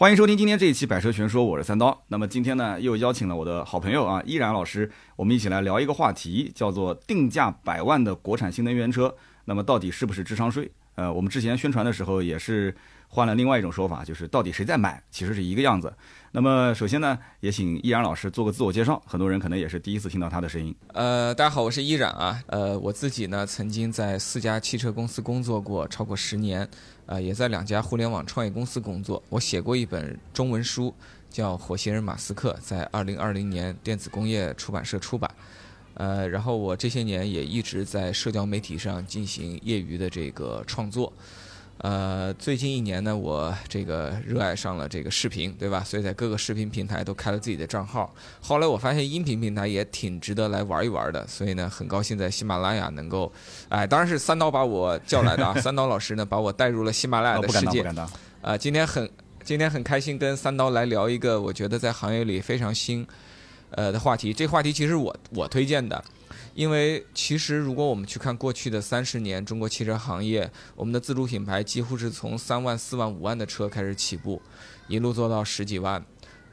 欢迎收听今天这一期《百车全说》，我是三刀。那么今天呢，又邀请了我的好朋友啊，依然老师，我们一起来聊一个话题，叫做定价百万的国产新能源车，那么到底是不是智商税？呃，我们之前宣传的时候也是换了另外一种说法，就是到底谁在买，其实是一个样子。那么首先呢，也请依然老师做个自我介绍，很多人可能也是第一次听到他的声音。呃，大家好，我是依然啊。呃，我自己呢，曾经在四家汽车公司工作过超过十年。啊，也在两家互联网创业公司工作。我写过一本中文书，叫《火星人马斯克》，在二零二零年电子工业出版社出版。呃，然后我这些年也一直在社交媒体上进行业余的这个创作。呃，最近一年呢，我这个热爱上了这个视频，对吧？所以在各个视频平台都开了自己的账号。后来我发现音频平台也挺值得来玩一玩的，所以呢，很高兴在喜马拉雅能够，哎，当然是三刀把我叫来的啊，三刀老师呢把我带入了喜马拉雅的世界。啊，今天很今天很开心跟三刀来聊一个我觉得在行业里非常新，呃的话题。这话题其实我我推荐的。因为其实，如果我们去看过去的三十年，中国汽车行业，我们的自主品牌几乎是从三万、四万、五万的车开始起步，一路做到十几万、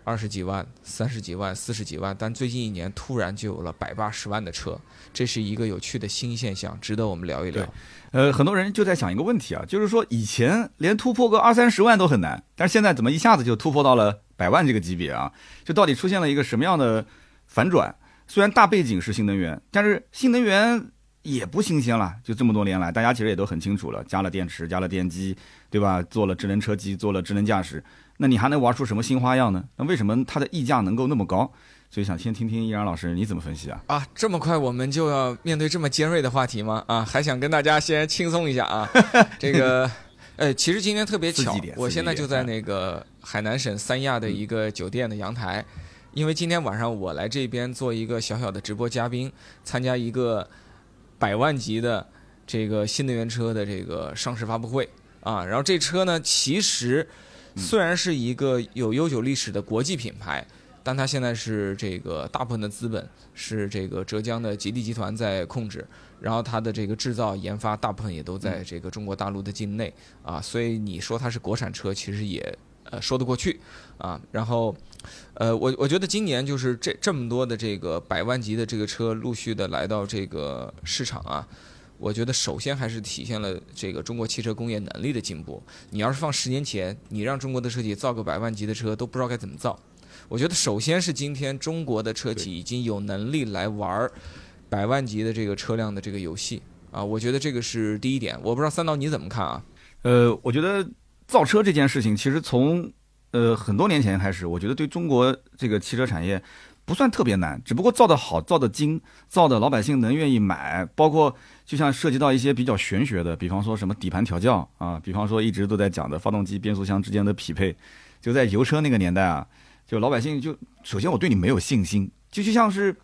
二十几万、三十几万、四十几万。但最近一年突然就有了百八十万的车，这是一个有趣的新现象，值得我们聊一聊。呃，很多人就在想一个问题啊，就是说以前连突破个二三十万都很难，但是现在怎么一下子就突破到了百万这个级别啊？就到底出现了一个什么样的反转？虽然大背景是新能源，但是新能源也不新鲜了。就这么多年来，大家其实也都很清楚了，加了电池，加了电机，对吧？做了智能车机，做了智能驾驶，那你还能玩出什么新花样呢？那为什么它的溢价能够那么高？所以想先听听易然老师你怎么分析啊？啊，这么快我们就要面对这么尖锐的话题吗？啊，还想跟大家先轻松一下啊？这个，呃，其实今天特别巧，我现在就在那个海南省三亚的一个酒店的阳台。因为今天晚上我来这边做一个小小的直播嘉宾，参加一个百万级的这个新能源车的这个上市发布会啊。然后这车呢，其实虽然是一个有悠久历史的国际品牌，但它现在是这个大部分的资本是这个浙江的吉利集团在控制，然后它的这个制造研发大部分也都在这个中国大陆的境内啊。所以你说它是国产车，其实也呃说得过去啊。然后。呃，我我觉得今年就是这这么多的这个百万级的这个车陆续的来到这个市场啊，我觉得首先还是体现了这个中国汽车工业能力的进步。你要是放十年前，你让中国的车企造个百万级的车都不知道该怎么造。我觉得首先是今天中国的车企已经有能力来玩百万级的这个车辆的这个游戏啊，我觉得这个是第一点。我不知道三刀你怎么看啊？呃，我觉得造车这件事情其实从呃，很多年前开始，我觉得对中国这个汽车产业不算特别难，只不过造的好、造的精、造的老百姓能愿意买，包括就像涉及到一些比较玄学的，比方说什么底盘调教啊，比方说一直都在讲的发动机、变速箱之间的匹配，就在油车那个年代啊，就老百姓就首先我对你没有信心，就就像是。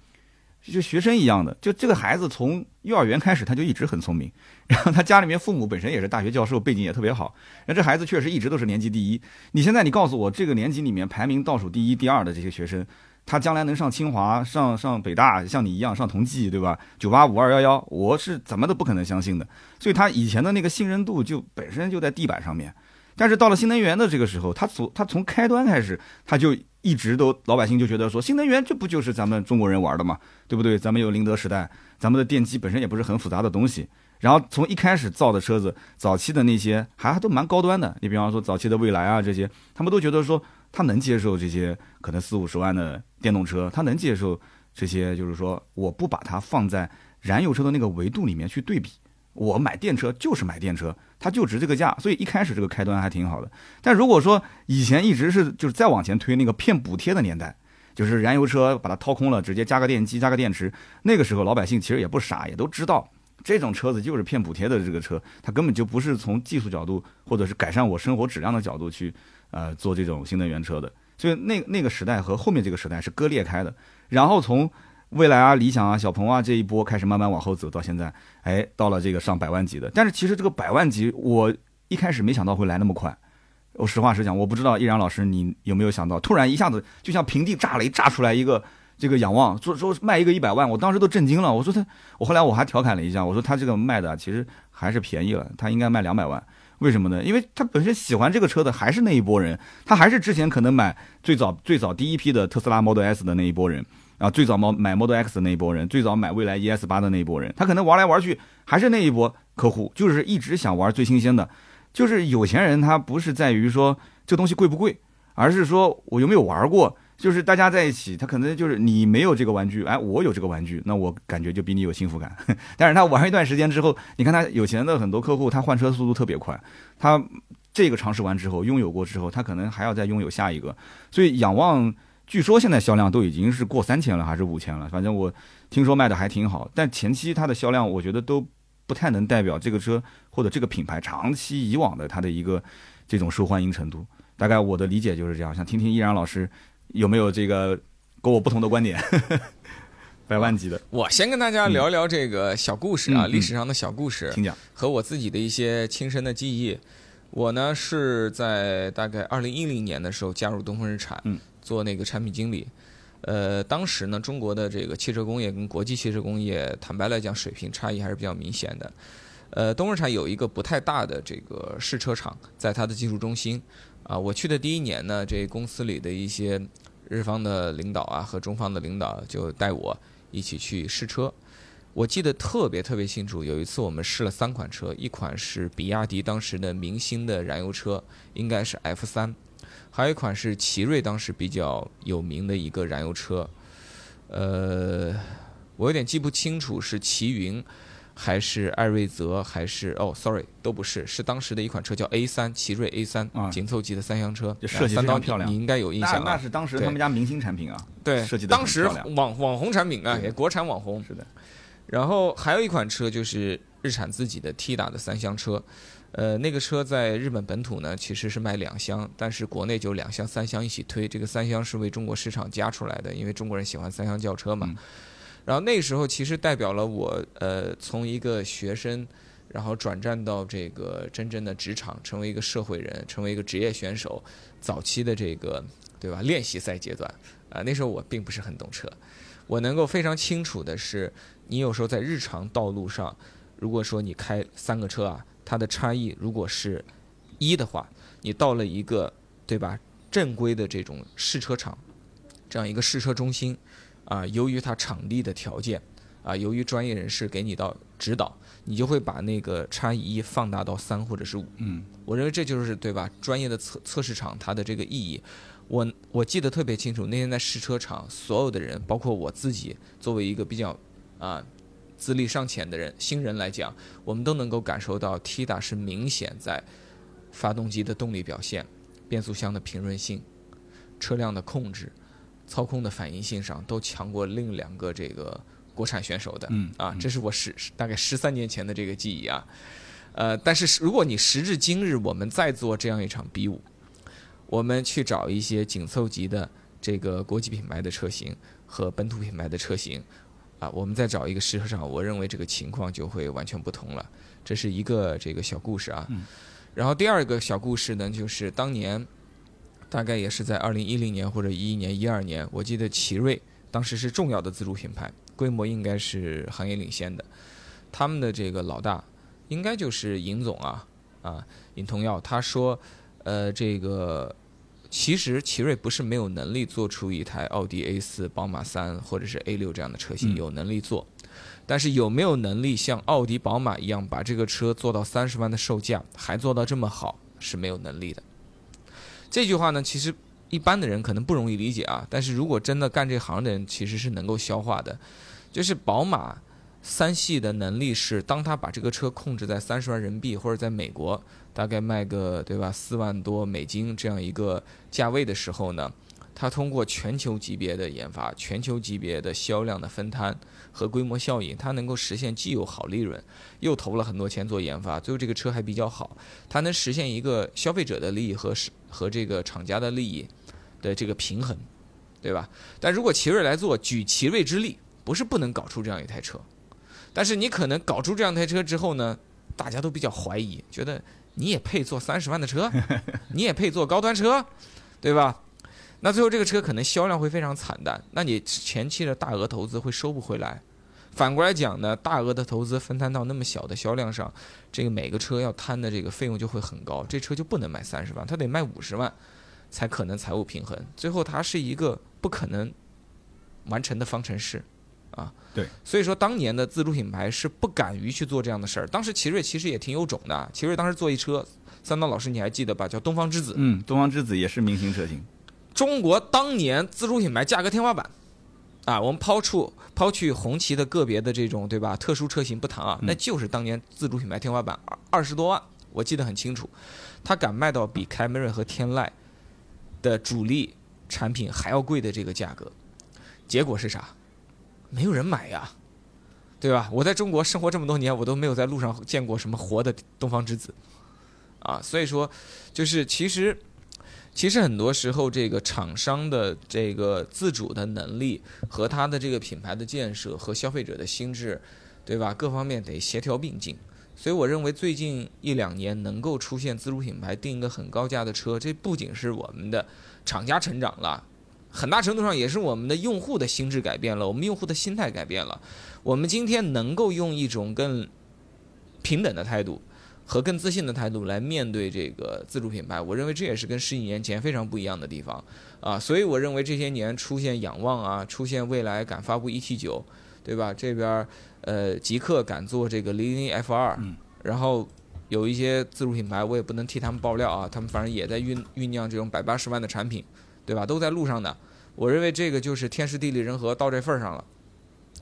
就学生一样的，就这个孩子从幼儿园开始他就一直很聪明，然后他家里面父母本身也是大学教授，背景也特别好，那这孩子确实一直都是年级第一。你现在你告诉我，这个年级里面排名倒数第一、第二的这些学生，他将来能上清华、上上北大，像你一样上同济，对吧？九八五二幺幺，我是怎么都不可能相信的。所以他以前的那个信任度就本身就在地板上面，但是到了新能源的这个时候，他从他从开端开始他就。一直都老百姓就觉得说新能源这不就是咱们中国人玩的嘛，对不对？咱们有宁德时代，咱们的电机本身也不是很复杂的东西。然后从一开始造的车子，早期的那些还都蛮高端的。你比方说早期的蔚来啊这些，他们都觉得说他能接受这些可能四五十万的电动车，他能接受这些，就是说我不把它放在燃油车的那个维度里面去对比。我买电车就是买电车，它就值这个价，所以一开始这个开端还挺好的。但如果说以前一直是就是再往前推那个骗补贴的年代，就是燃油车把它掏空了，直接加个电机加个电池，那个时候老百姓其实也不傻，也都知道这种车子就是骗补贴的这个车，它根本就不是从技术角度或者是改善我生活质量的角度去呃做这种新能源车的。所以那那个时代和后面这个时代是割裂开的。然后从蔚来啊、理想啊、小鹏啊这一波开始慢慢往后走到现在，哎，到了这个上百万级的。但是其实这个百万级，我一开始没想到会来那么快。我实话实讲，我不知道易然老师你有没有想到，突然一下子就像平地炸雷炸出来一个这个仰望，说说卖一个一百万，我当时都震惊了。我说他，我后来我还调侃了一下，我说他这个卖的其实还是便宜了，他应该卖两百万。为什么呢？因为他本身喜欢这个车的还是那一波人，他还是之前可能买最早最早第一批的特斯拉 Model S 的那一波人啊，最早买买 Model X 的那一波人，最早买蔚来 ES 八的那一波人，他可能玩来玩去还是那一波客户，就是一直想玩最新鲜的。就是有钱人他不是在于说这东西贵不贵，而是说我有没有玩过。就是大家在一起，他可能就是你没有这个玩具，哎，我有这个玩具，那我感觉就比你有幸福感。但是他玩一段时间之后，你看他有钱的很多客户，他换车速度特别快，他这个尝试完之后，拥有过之后，他可能还要再拥有下一个。所以仰望，据说现在销量都已经是过三千了，还是五千了，反正我听说卖的还挺好。但前期它的销量，我觉得都不太能代表这个车或者这个品牌长期以往的它的一个这种受欢迎程度。大概我的理解就是这样。想听听依然老师。有没有这个跟我不同的观点？百万级的，我先跟大家聊聊这个小故事啊，历史上的小故事，请讲。和我自己的一些亲身的记忆。我呢是在大概二零一零年的时候加入东风日产，做那个产品经理。呃，当时呢，中国的这个汽车工业跟国际汽车工业，坦白来讲，水平差异还是比较明显的。呃，东日产有一个不太大的这个试车场，在它的技术中心。啊，我去的第一年呢，这公司里的一些日方的领导啊和中方的领导就带我一起去试车。我记得特别特别清楚，有一次我们试了三款车，一款是比亚迪当时的明星的燃油车，应该是 F 三，还有一款是奇瑞当时比较有名的一个燃油车，呃，我有点记不清楚是奇云。还是艾瑞泽，还是哦，sorry，都不是，是当时的一款车叫 A 三，奇瑞 A 三，紧凑级的三厢车，设计非常漂亮，你应该有印象那那是当时他们家明星产品啊，对，设计的当时网网红产品啊，也国产网红。是的。然后还有一款车就是日产自己的 T 打的三厢车，呃，那个车在日本本土呢其实是卖两厢，但是国内就两厢三厢一起推，这个三厢是为中国市场加出来的，因为中国人喜欢三厢轿车嘛。然后那时候其实代表了我，呃，从一个学生，然后转战到这个真正的职场，成为一个社会人，成为一个职业选手，早期的这个，对吧？练习赛阶段，啊，那时候我并不是很懂车，我能够非常清楚的是，你有时候在日常道路上，如果说你开三个车啊，它的差异如果是一的话，你到了一个，对吧？正规的这种试车场，这样一个试车中心。啊，由于它场地的条件，啊，由于专业人士给你到指导，你就会把那个差异一放大到三或者是五。嗯，我认为这就是对吧？专业的测测试场它的这个意义，我我记得特别清楚。那天在试车场，所有的人，包括我自己，作为一个比较啊资历尚浅的人，新人来讲，我们都能够感受到 T 大是明显在发动机的动力表现、变速箱的平顺性、车辆的控制。操控的反应性上都强过另两个这个国产选手的，嗯啊，这是我十大概十三年前的这个记忆啊，呃，但是如果你时至今日，我们再做这样一场比武，我们去找一些紧凑级的这个国际品牌的车型和本土品牌的车型，啊，我们再找一个试车场，我认为这个情况就会完全不同了。这是一个这个小故事啊，然后第二个小故事呢，就是当年。大概也是在二零一零年或者一一年、一二年，我记得奇瑞当时是重要的自主品牌，规模应该是行业领先的。他们的这个老大应该就是尹总啊，啊，尹同耀。他说，呃，这个其实奇瑞不是没有能力做出一台奥迪 A 四、宝马三或者是 A 六这样的车型，有能力做，但是有没有能力像奥迪、宝马一样把这个车做到三十万的售价，还做到这么好，是没有能力的。这句话呢，其实一般的人可能不容易理解啊。但是如果真的干这行的人，其实是能够消化的。就是宝马三系的能力是，当他把这个车控制在三十万人民币，或者在美国大概卖个对吧四万多美金这样一个价位的时候呢，它通过全球级别的研发、全球级别的销量的分摊和规模效应，它能够实现既有好利润，又投了很多钱做研发，最后这个车还比较好，它能实现一个消费者的利益和。和这个厂家的利益的这个平衡，对吧？但如果奇瑞来做，举奇瑞之力，不是不能搞出这样一台车，但是你可能搞出这样台车之后呢，大家都比较怀疑，觉得你也配做三十万的车，你也配做高端车，对吧？那最后这个车可能销量会非常惨淡，那你前期的大额投资会收不回来，反过来讲呢，大额的投资分摊到那么小的销量上，这个每个车要摊的这个费用就会很高，这车就不能卖三十万，它得卖五十万，才可能财务平衡。最后它是一个不可能完成的方程式，啊，对。所以说当年的自主品牌是不敢于去做这样的事儿。当时奇瑞其实也挺有种的，奇瑞当时做一车，三刀老师你还记得吧？叫东方之子。嗯，东方之子也是明星车型。中国当年自主品牌价格天花板。啊，我们抛出抛去红旗的个别的这种对吧特殊车型不谈啊，那就是当年自主品牌天花板二二十多万，我记得很清楚，它敢卖到比凯美瑞和天籁的主力产品还要贵的这个价格，结果是啥？没有人买呀，对吧？我在中国生活这么多年，我都没有在路上见过什么活的东方之子，啊，所以说，就是其实。其实很多时候，这个厂商的这个自主的能力和他的这个品牌的建设和消费者的心智，对吧？各方面得协调并进。所以我认为最近一两年能够出现自主品牌定一个很高价的车，这不仅是我们的厂家成长了，很大程度上也是我们的用户的心智改变了，我们用户的心态改变了。我们今天能够用一种更平等的态度。和更自信的态度来面对这个自主品牌，我认为这也是跟十几年前非常不一样的地方啊。所以我认为这些年出现仰望啊，出现未来敢发布 ET 九，对吧？这边呃极客敢做这个零零 F 二，然后有一些自主品牌，我也不能替他们爆料啊，他们反正也在酝酝酿这种百八十万的产品，对吧？都在路上的。我认为这个就是天时地利人和到这份儿上了，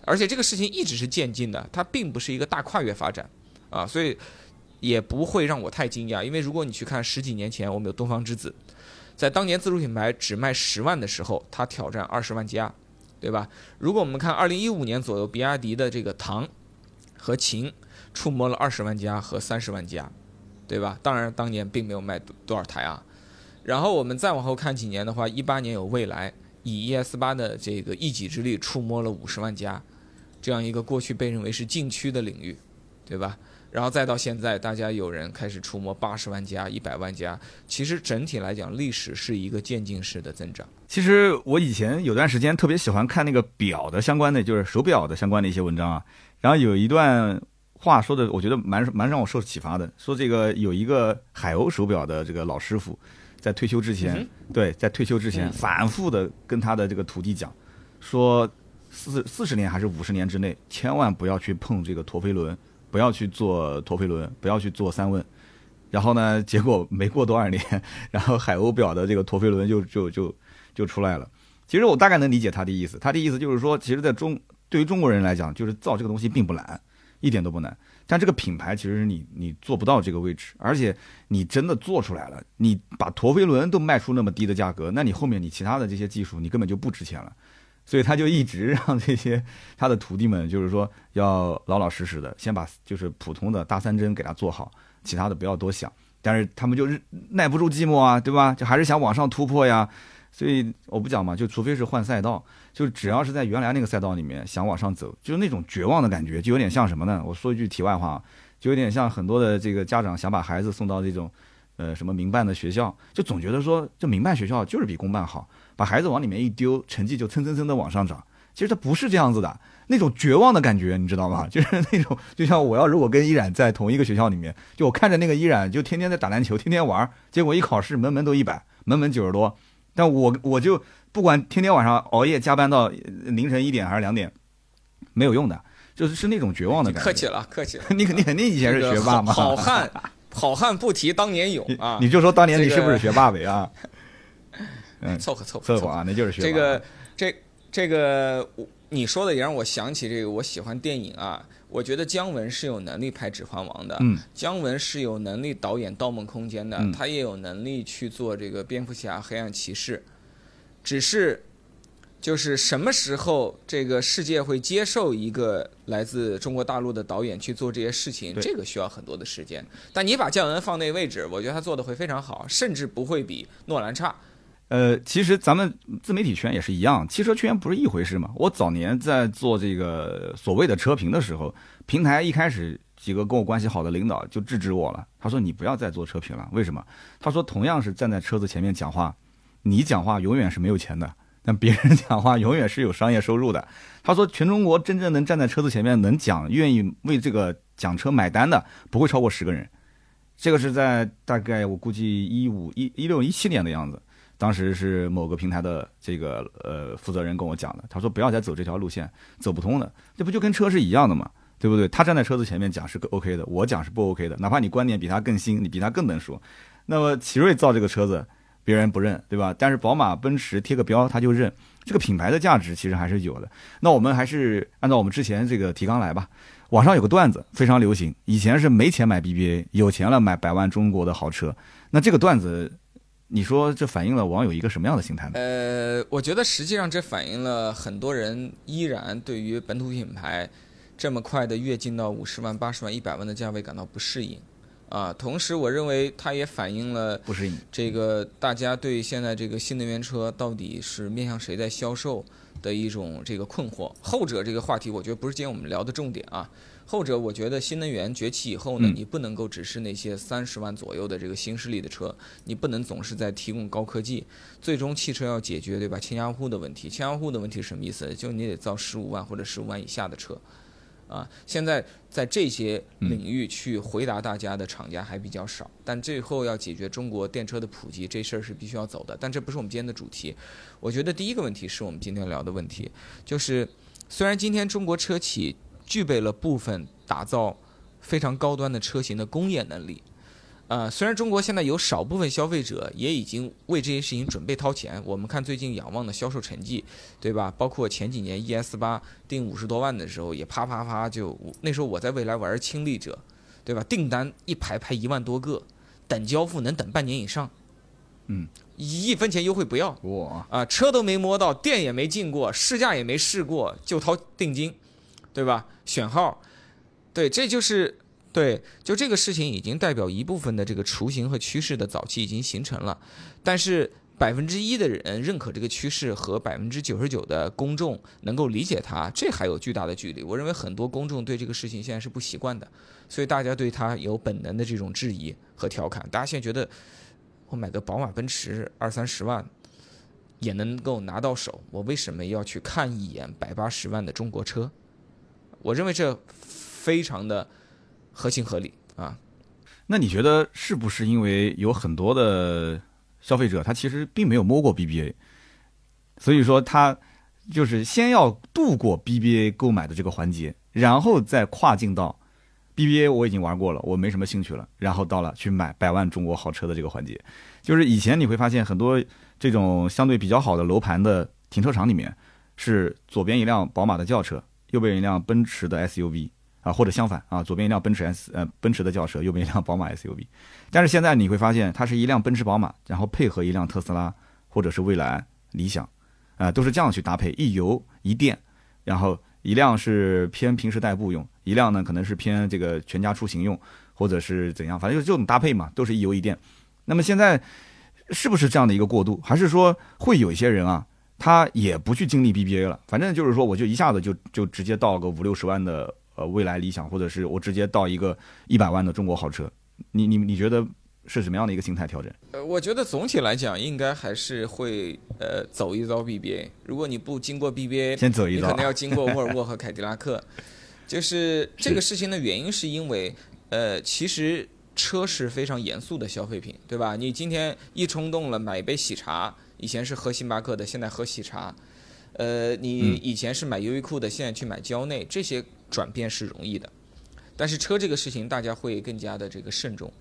而且这个事情一直是渐进的，它并不是一个大跨越发展啊，所以。也不会让我太惊讶，因为如果你去看十几年前，我们有东方之子，在当年自主品牌只卖十万的时候，它挑战二十万加，对吧？如果我们看二零一五年左右，比亚迪的这个唐和秦触摸了二十万加和三十万加，对吧？当然当年并没有卖多少台啊。然后我们再往后看几年的话，一八年有蔚来以 ES 八的这个一己之力触摸了五十万加，这样一个过去被认为是禁区的领域，对吧？然后再到现在，大家有人开始触摸八十万加、一百万加。其实整体来讲，历史是一个渐进式的增长。其实我以前有段时间特别喜欢看那个表的相关的，就是手表的相关的一些文章啊。然后有一段话说的，我觉得蛮蛮让我受启发的。说这个有一个海鸥手表的这个老师傅，在退休之前，对，在退休之前反复的跟他的这个徒弟讲，说四四十年还是五十年之内，千万不要去碰这个陀飞轮。不要去做陀飞轮，不要去做三问，然后呢，结果没过多少年，然后海鸥表的这个陀飞轮就 就就就出来了。其实我大概能理解他的意思，他的意思就是说，其实在中对于中国人来讲，就是造这个东西并不难，一点都不难。但这个品牌其实你你做不到这个位置，而且你真的做出来了，你把陀飞轮都卖出那么低的价格，那你后面你其他的这些技术你根本就不值钱了。所以他就一直让这些他的徒弟们，就是说要老老实实的，先把就是普通的大三针给他做好，其他的不要多想。但是他们就是耐不住寂寞啊，对吧？就还是想往上突破呀。所以我不讲嘛，就除非是换赛道，就只要是在原来那个赛道里面想往上走，就是那种绝望的感觉，就有点像什么呢？我说一句题外话，就有点像很多的这个家长想把孩子送到这种呃什么民办的学校，就总觉得说这民办学校就是比公办好。把孩子往里面一丢，成绩就蹭蹭蹭的往上涨。其实他不是这样子的，那种绝望的感觉，你知道吗？就是那种，就像我要如果跟依然在同一个学校里面，就我看着那个依然就天天在打篮球，天天玩，结果一考试门门都一百，门门九十多，但我我就不管天天晚上熬夜加班到凌晨一点还是两点，没有用的，就是是那种绝望的感觉。客气了，客气了，你肯定肯定以前是学霸嘛。好汉，好汉不提当年勇啊！你就说当年你是不是学霸呗啊？嗯，凑合凑合凑合啊，那就是学这个这这个，你说的也让我想起这个，我喜欢电影啊。我觉得姜文是有能力拍《指环王》的，嗯，姜文是有能力导演《盗梦空间》的，他也有能力去做这个蝙蝠侠、黑暗骑士。只是，就是什么时候这个世界会接受一个来自中国大陆的导演去做这些事情，这个需要很多的时间。但你把姜文放那位置，我觉得他做的会非常好，甚至不会比诺兰差。呃，其实咱们自媒体圈也是一样，汽车圈不是一回事嘛。我早年在做这个所谓的车评的时候，平台一开始几个跟我关系好的领导就制止我了。他说：“你不要再做车评了，为什么？”他说：“同样是站在车子前面讲话，你讲话永远是没有钱的，但别人讲话永远是有商业收入的。他说，全中国真正能站在车子前面能讲、愿意为这个讲车买单的，不会超过十个人。这个是在大概我估计一五一一六一七年的样子，当时是某个平台的这个呃负责人跟我讲的。他说，不要再走这条路线，走不通的。这不就跟车是一样的吗？对不对？他站在车子前面讲是 OK 的，我讲是不 OK 的。哪怕你观点比他更新，你比他更能说。那么奇瑞造这个车子，别人不认，对吧？但是宝马、奔驰贴个标他就认。这个品牌的价值其实还是有的。那我们还是按照我们之前这个提纲来吧。网上有个段子非常流行，以前是没钱买 BBA，有钱了买百万中国的豪车。那这个段子，你说这反映了网友一个什么样的心态呢？呃，我觉得实际上这反映了很多人依然对于本土品牌。这么快的跃进到五十万、八十万、一百万的价位感到不适应，啊，同时我认为它也反映了这个大家对现在这个新能源车到底是面向谁在销售的一种这个困惑。后者这个话题，我觉得不是今天我们聊的重点啊。后者，我觉得新能源崛起以后呢，你不能够只是那些三十万左右的这个新势力的车，你不能总是在提供高科技。最终汽车要解决对吧？千家户的问题，千家户的问题是什么意思？就你得造十五万或者十五万以下的车。啊，现在在这些领域去回答大家的厂家还比较少，但最后要解决中国电车的普及这事儿是必须要走的。但这不是我们今天的主题。我觉得第一个问题是我们今天聊的问题，就是虽然今天中国车企具备了部分打造非常高端的车型的工业能力。呃，虽然中国现在有少部分消费者也已经为这些事情准备掏钱，我们看最近仰望的销售成绩，对吧？包括前几年 ES 八定五十多万的时候，也啪啪啪就那时候我在未来玩亲历者，对吧？订单一排排一万多个，等交付能等半年以上，嗯，一分钱优惠不要，哇啊，车都没摸到，店也没进过，试驾也没试过，就掏定金，对吧？选号，对，这就是。对，就这个事情已经代表一部分的这个雏形和趋势的早期已经形成了，但是百分之一的人认可这个趋势和百分之九十九的公众能够理解它，这还有巨大的距离。我认为很多公众对这个事情现在是不习惯的，所以大家对它有本能的这种质疑和调侃。大家现在觉得我买个宝马、奔驰二三十万也能够拿到手，我为什么要去看一眼百八十万的中国车？我认为这非常的。合情合理啊，那你觉得是不是因为有很多的消费者他其实并没有摸过 BBA，所以说他就是先要度过 BBA 购买的这个环节，然后再跨境到 BBA 我已经玩过了，我没什么兴趣了，然后到了去买百万中国豪车的这个环节，就是以前你会发现很多这种相对比较好的楼盘的停车场里面是左边一辆宝马的轿车，右边一辆奔驰的 SUV。啊，或者相反啊，左边一辆奔驰 S，呃，奔驰的轿车，右边一辆宝马 SUV。但是现在你会发现，它是一辆奔驰宝马，然后配合一辆特斯拉，或者是蔚来、理想，啊，都是这样去搭配，一油一电，然后一辆是偏平时代步用，一辆呢可能是偏这个全家出行用，或者是怎样，反正就这种搭配嘛，都是一油一电。那么现在是不是这样的一个过渡？还是说会有一些人啊，他也不去经历 BBA 了，反正就是说我就一下子就就直接到个五六十万的。呃，未来理想，或者是我直接到一个一百万的中国豪车，你你你觉得是什么样的一个心态调整？呃，我觉得总体来讲，应该还是会呃走一遭 BBA。如果你不经过 BBA，先走一遭，你可能要经过沃尔沃和凯迪拉克。就是这个事情的原因，是因为呃，其实车是非常严肃的消费品，对吧？你今天一冲动了买一杯喜茶，以前是喝星巴克的，现在喝喜茶。呃，你以前是买优衣库的，现在去买蕉内，这些。转变是容易的，但是车这个事情大家会更加的这个慎重，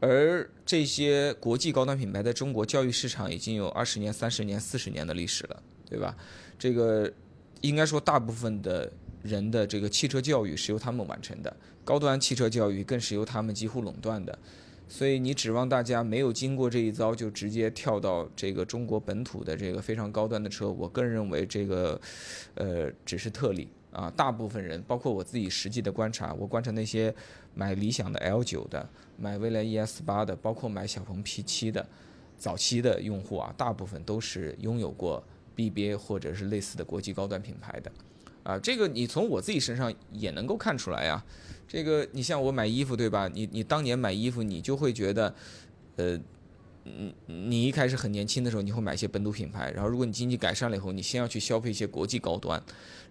而这些国际高端品牌在中国教育市场已经有二十年、三十年、四十年的历史了，对吧？这个应该说大部分的人的这个汽车教育是由他们完成的，高端汽车教育更是由他们几乎垄断的，所以你指望大家没有经过这一遭就直接跳到这个中国本土的这个非常高端的车，我个人认为这个呃只是特例。啊，大部分人，包括我自己实际的观察，我观察那些买理想的 L 九的、买蔚来 ES 八的，包括买小鹏 P 七的早期的用户啊，大部分都是拥有过 BBA 或者是类似的国际高端品牌的。啊，这个你从我自己身上也能够看出来呀。这个你像我买衣服对吧？你你当年买衣服，你就会觉得，呃，嗯，你一开始很年轻的时候，你会买一些本土品牌，然后如果你经济改善了以后，你先要去消费一些国际高端，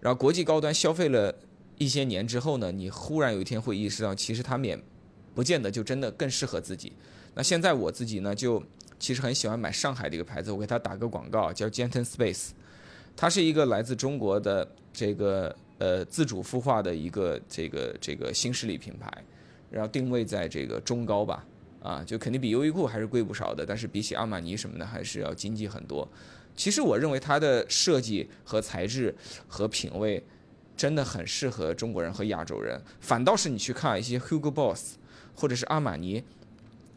然后国际高端消费了一些年之后呢，你忽然有一天会意识到，其实他们也不见得就真的更适合自己。那现在我自己呢，就其实很喜欢买上海的一个牌子，我给他打个广告，叫 Gentle Space，它是一个来自中国的这个呃自主孵化的一个这个这个新势力品牌，然后定位在这个中高吧。啊，就肯定比优衣库还是贵不少的，但是比起阿玛尼什么的，还是要经济很多。其实我认为它的设计和材质和品味真的很适合中国人和亚洲人，反倒是你去看一些 Hugo Boss 或者是阿玛尼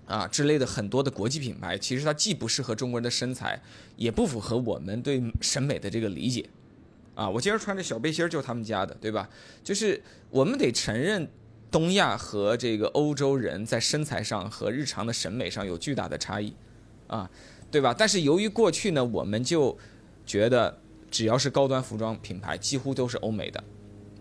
啊之类的很多的国际品牌，其实它既不适合中国人的身材，也不符合我们对审美的这个理解。啊，我今儿穿这小背心儿就他们家的，对吧？就是我们得承认。东亚和这个欧洲人在身材上和日常的审美上有巨大的差异，啊，对吧？但是由于过去呢，我们就觉得只要是高端服装品牌，几乎都是欧美的，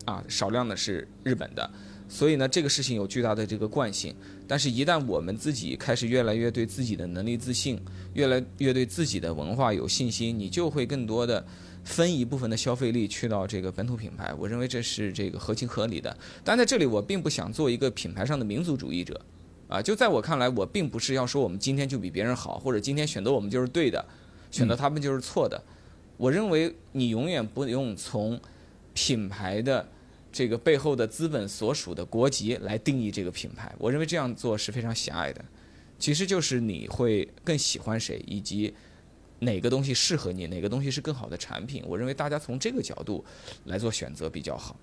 啊，少量的是日本的，所以呢，这个事情有巨大的这个惯性。但是，一旦我们自己开始越来越对自己的能力自信，越来越对自己的文化有信心，你就会更多的。分一部分的消费力去到这个本土品牌，我认为这是这个合情合理的。但在这里，我并不想做一个品牌上的民族主义者，啊，就在我看来，我并不是要说我们今天就比别人好，或者今天选择我们就是对的，选择他们就是错的。我认为你永远不用从品牌的这个背后的资本所属的国籍来定义这个品牌。我认为这样做是非常狭隘的。其实就是你会更喜欢谁，以及。哪个东西适合你？哪个东西是更好的产品？我认为大家从这个角度来做选择比较好。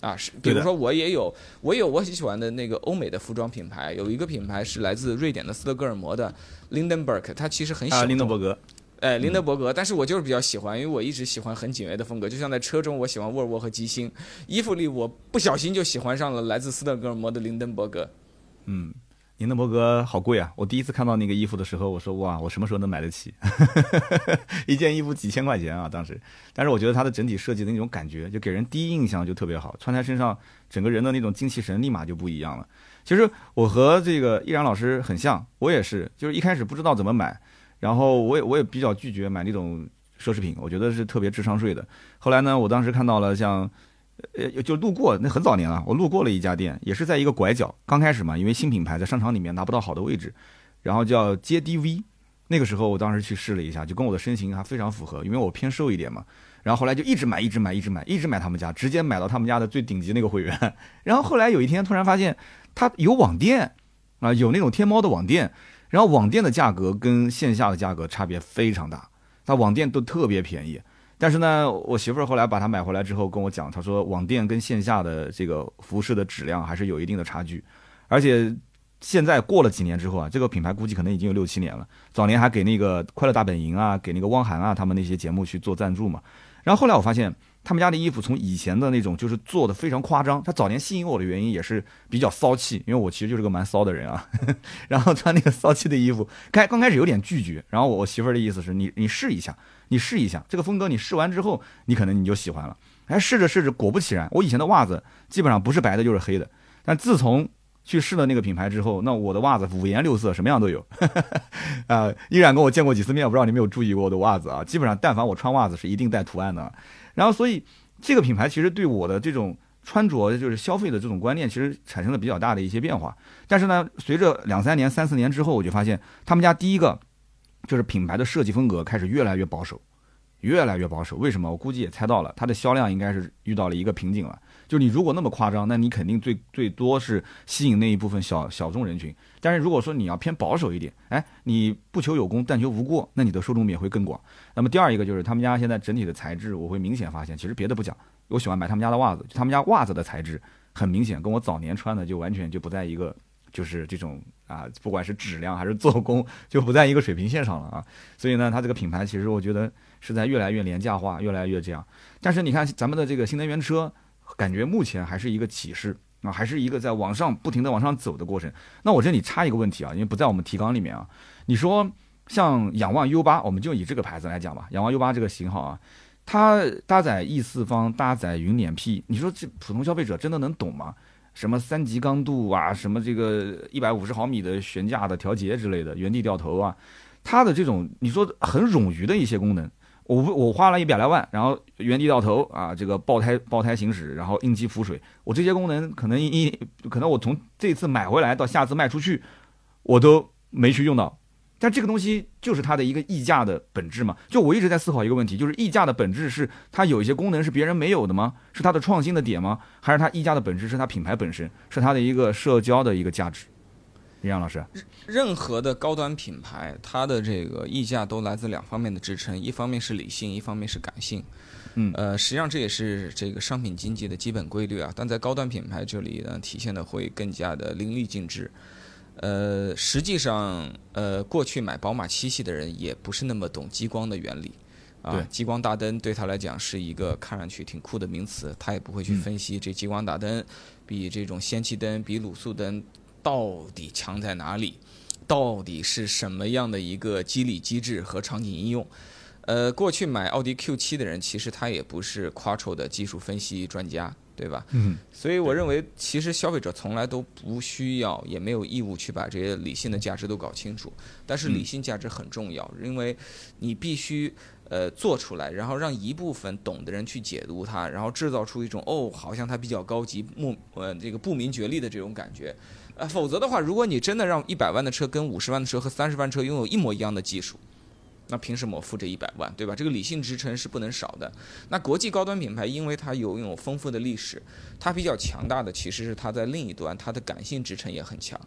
啊，是，比如说我也有，我有我很喜欢的那个欧美的服装品牌，有一个品牌是来自瑞典的斯德哥尔摩的 Lindenberg，它其实很小。林德伯格。哎，林德伯格，但是我就是比较喜欢，因为我一直喜欢很简约的风格，就像在车中我喜欢沃尔沃和吉星，衣服里我不小心就喜欢上了来自斯德哥尔摩的林登伯格。嗯。林德伯格好贵啊！我第一次看到那个衣服的时候，我说哇，我什么时候能买得起？一件衣服几千块钱啊，当时。但是我觉得它的整体设计的那种感觉，就给人第一印象就特别好，穿在身上，整个人的那种精气神立马就不一样了。其实我和这个易然老师很像，我也是，就是一开始不知道怎么买，然后我也我也比较拒绝买那种奢侈品，我觉得是特别智商税的。后来呢，我当时看到了像。呃，就路过那很早年了，我路过了一家店，也是在一个拐角。刚开始嘛，因为新品牌在商场里面拿不到好的位置，然后叫 JDV。那个时候我当时去试了一下，就跟我的身形还非常符合，因为我偏瘦一点嘛。然后后来就一直买，一直买，一直买，一直买他们家，直接买到他们家的最顶级那个会员。然后后来有一天突然发现，他有网店啊，有那种天猫的网店，然后网店的价格跟线下的价格差别非常大，他网店都特别便宜。但是呢，我媳妇儿后来把它买回来之后跟我讲，她说网店跟线下的这个服饰的质量还是有一定的差距，而且现在过了几年之后啊，这个品牌估计可能已经有六七年了。早年还给那个《快乐大本营》啊，给那个汪涵啊他们那些节目去做赞助嘛。然后后来我发现他们家的衣服从以前的那种就是做的非常夸张，他早年吸引我的原因也是比较骚气，因为我其实就是个蛮骚的人啊。然后穿那个骚气的衣服，开刚开始有点拒绝，然后我媳妇儿的意思是你你试一下。你试一下这个风格，你试完之后，你可能你就喜欢了。哎，试着试着，果不其然，我以前的袜子基本上不是白的就是黑的。但自从去试了那个品牌之后，那我的袜子五颜六色，什么样都有。啊，依然跟我见过几次面，我不知道你没有注意过我的袜子啊？基本上，但凡我穿袜子是一定带图案的。然后，所以这个品牌其实对我的这种穿着，就是消费的这种观念，其实产生了比较大的一些变化。但是呢，随着两三年、三四年之后，我就发现他们家第一个。就是品牌的设计风格开始越来越保守，越来越保守。为什么？我估计也猜到了，它的销量应该是遇到了一个瓶颈了。就你如果那么夸张，那你肯定最最多是吸引那一部分小小众人群。但是如果说你要偏保守一点，哎，你不求有功，但求无过，那你的受众面会更广。那么第二一个就是他们家现在整体的材质，我会明显发现，其实别的不讲，我喜欢买他们家的袜子，他们家袜子的材质很明显跟我早年穿的就完全就不在一个。就是这种啊，不管是质量还是做工，就不在一个水平线上了啊。所以呢，它这个品牌其实我觉得是在越来越廉价化，越来越这样。但是你看咱们的这个新能源车，感觉目前还是一个起势啊，还是一个在往上不停的往上走的过程。那我这里插一个问题啊，因为不在我们提纲里面啊。你说像仰望 U 八，我们就以这个牌子来讲吧，仰望 U 八这个型号啊，它搭载 E 四方，搭载云辇 P，你说这普通消费者真的能懂吗？什么三级刚度啊，什么这个一百五十毫米的悬架的调节之类的，原地掉头啊，它的这种你说很冗余的一些功能，我我花了一百来万，然后原地掉头啊，这个爆胎爆胎行驶，然后应急浮水，我这些功能可能一可能我从这次买回来到下次卖出去，我都没去用到。但这个东西就是它的一个溢价的本质嘛？就我一直在思考一个问题，就是溢价的本质是它有一些功能是别人没有的吗？是它的创新的点吗？还是它溢价的本质是它品牌本身，是它的一个社交的一个价值？李阳老师，任何的高端品牌，它的这个溢价都来自两方面的支撑，一方面是理性，一方面是感性。嗯，呃，实际上这也是这个商品经济的基本规律啊。但在高端品牌这里呢，体现的会更加的淋漓尽致。呃，实际上，呃，过去买宝马七系的人也不是那么懂激光的原理，啊，激光大灯对他来讲是一个看上去挺酷的名词，他也不会去分析这激光大灯比这种氙气灯、比卤素灯到底强在哪里，到底是什么样的一个机理机制和场景应用。呃，过去买奥迪 Q7 的人，其实他也不是 Quattro 的技术分析专家。对吧？嗯，所以我认为，其实消费者从来都不需要，也没有义务去把这些理性的价值都搞清楚。但是理性价值很重要，因为你必须呃做出来，然后让一部分懂的人去解读它，然后制造出一种哦，好像它比较高级，目呃这个不明觉厉的这种感觉。呃，否则的话，如果你真的让一百万的车跟五十万的车和三十万车拥有一模一样的技术。那凭什么我付这一百万，对吧？这个理性支撑是不能少的。那国际高端品牌，因为它有拥有丰富的历史，它比较强大的其实是它在另一端，它的感性支撑也很强。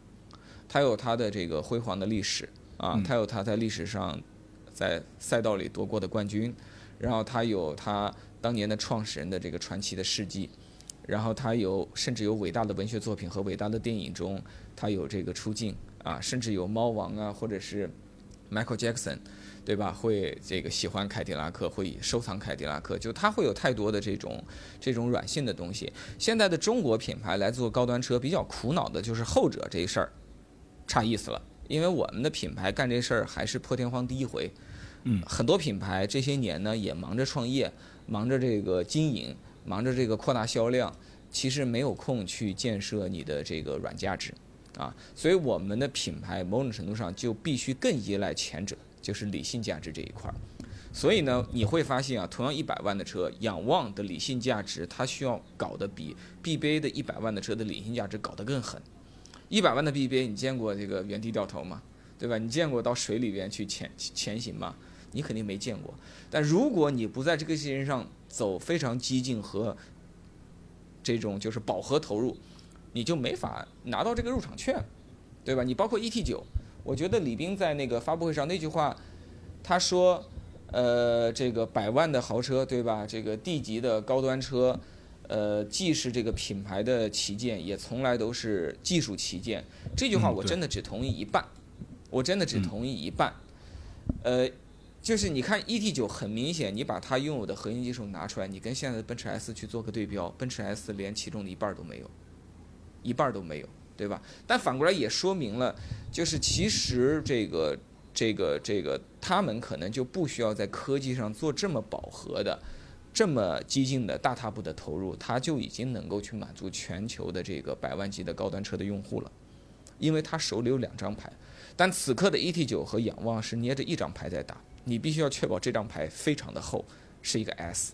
它有它的这个辉煌的历史啊，它有它在历史上在赛道里夺过的冠军，然后它有它当年的创始人的这个传奇的事迹，然后它有甚至有伟大的文学作品和伟大的电影中，它有这个出镜啊，甚至有猫王啊，或者是 Michael Jackson。对吧？会这个喜欢凯迪拉克，会收藏凯迪拉克，就它会有太多的这种这种软性的东西。现在的中国品牌来做高端车，比较苦恼的就是后者这一事儿，差意思了。因为我们的品牌干这事儿还是破天荒第一回。嗯，很多品牌这些年呢也忙着创业，忙着这个经营，忙着这个扩大销量，其实没有空去建设你的这个软价值啊。所以我们的品牌某种程度上就必须更依赖前者。就是理性价值这一块儿，所以呢，你会发现啊，同样一百万的车，仰望的理性价值，它需要搞得比 BBA 的一百万的车的理性价值搞得更狠。一百万的 BBA，你见过这个原地掉头吗？对吧？你见过到水里边去潜潜行吗？你肯定没见过。但如果你不在这个线上走非常激进和这种就是饱和投入，你就没法拿到这个入场券，对吧？你包括 ET 九。我觉得李斌在那个发布会上那句话，他说：“呃，这个百万的豪车，对吧？这个 D 级的高端车，呃，既是这个品牌的旗舰，也从来都是技术旗舰。”这句话我真的只同意一半，我真的只同意一半。呃，就是你看 ET 九，很明显，你把它拥有的核心技术拿出来，你跟现在的奔驰 S 去做个对标，奔驰 S 连其中的一半都没有，一半都没有。对吧？但反过来也说明了，就是其实这个、这个、这个，他们可能就不需要在科技上做这么饱和的、这么激进的大踏步的投入，他就已经能够去满足全球的这个百万级的高端车的用户了，因为他手里有两张牌。但此刻的 ET9 和仰望是捏着一张牌在打，你必须要确保这张牌非常的厚，是一个 S。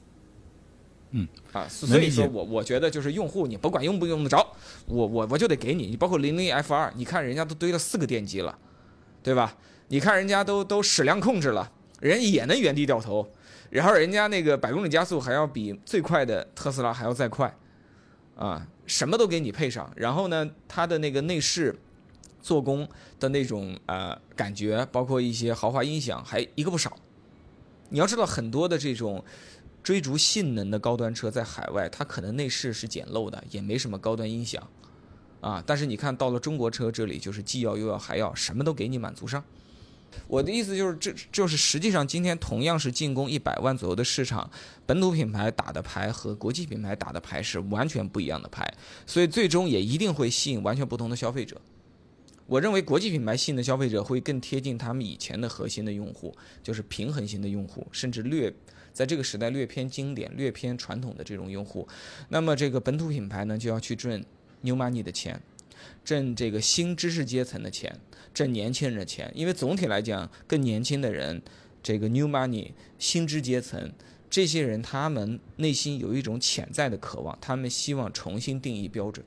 嗯啊，所以说我我觉得就是用户，你甭管用不用得着，我我我就得给你。你包括零零 F 二，你看人家都堆了四个电机了，对吧？你看人家都都矢量控制了，人也能原地掉头，然后人家那个百公里加速还要比最快的特斯拉还要再快，啊，什么都给你配上。然后呢，它的那个内饰、做工的那种呃感觉，包括一些豪华音响，还一个不少。你要知道很多的这种。追逐性能的高端车在海外，它可能内饰是简陋的，也没什么高端音响，啊，但是你看到了中国车这里，就是既要又要还要，什么都给你满足上。我的意思就是，这就是实际上今天同样是进攻一百万左右的市场，本土品牌打的牌和国际品牌打的牌是完全不一样的牌，所以最终也一定会吸引完全不同的消费者。我认为国际品牌吸引的消费者会更贴近他们以前的核心的用户，就是平衡型的用户，甚至略。在这个时代略偏经典、略偏传统的这种用户，那么这个本土品牌呢就要去赚 new money 的钱。挣这个新知识阶层的钱，挣年轻人的钱。因为总体来讲，更年轻的人，这个 new money 新知阶层，这些人他们内心有一种潜在的渴望，他们希望重新定义标准。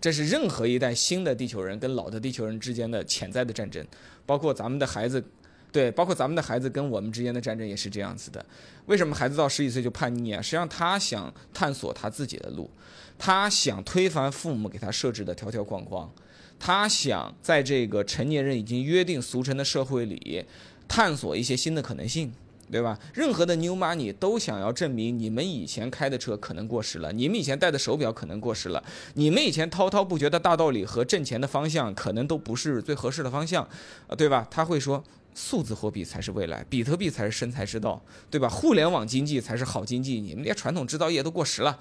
这是任何一代新的地球人跟老的地球人之间的潜在的战争，包括咱们的孩子，对，包括咱们的孩子跟我们之间的战争也是这样子的。为什么孩子到十几岁就叛逆啊？实际上他想探索他自己的路，他想推翻父母给他设置的条条框框，他想在这个成年人已经约定俗成的社会里探索一些新的可能性。对吧？任何的 new money 都想要证明你们以前开的车可能过时了，你们以前戴的手表可能过时了，你们以前滔滔不绝的大道理和挣钱的方向可能都不是最合适的方向，啊，对吧？他会说数字货币才是未来，比特币才是生财之道，对吧？互联网经济才是好经济，你们连传统制造业都过时了，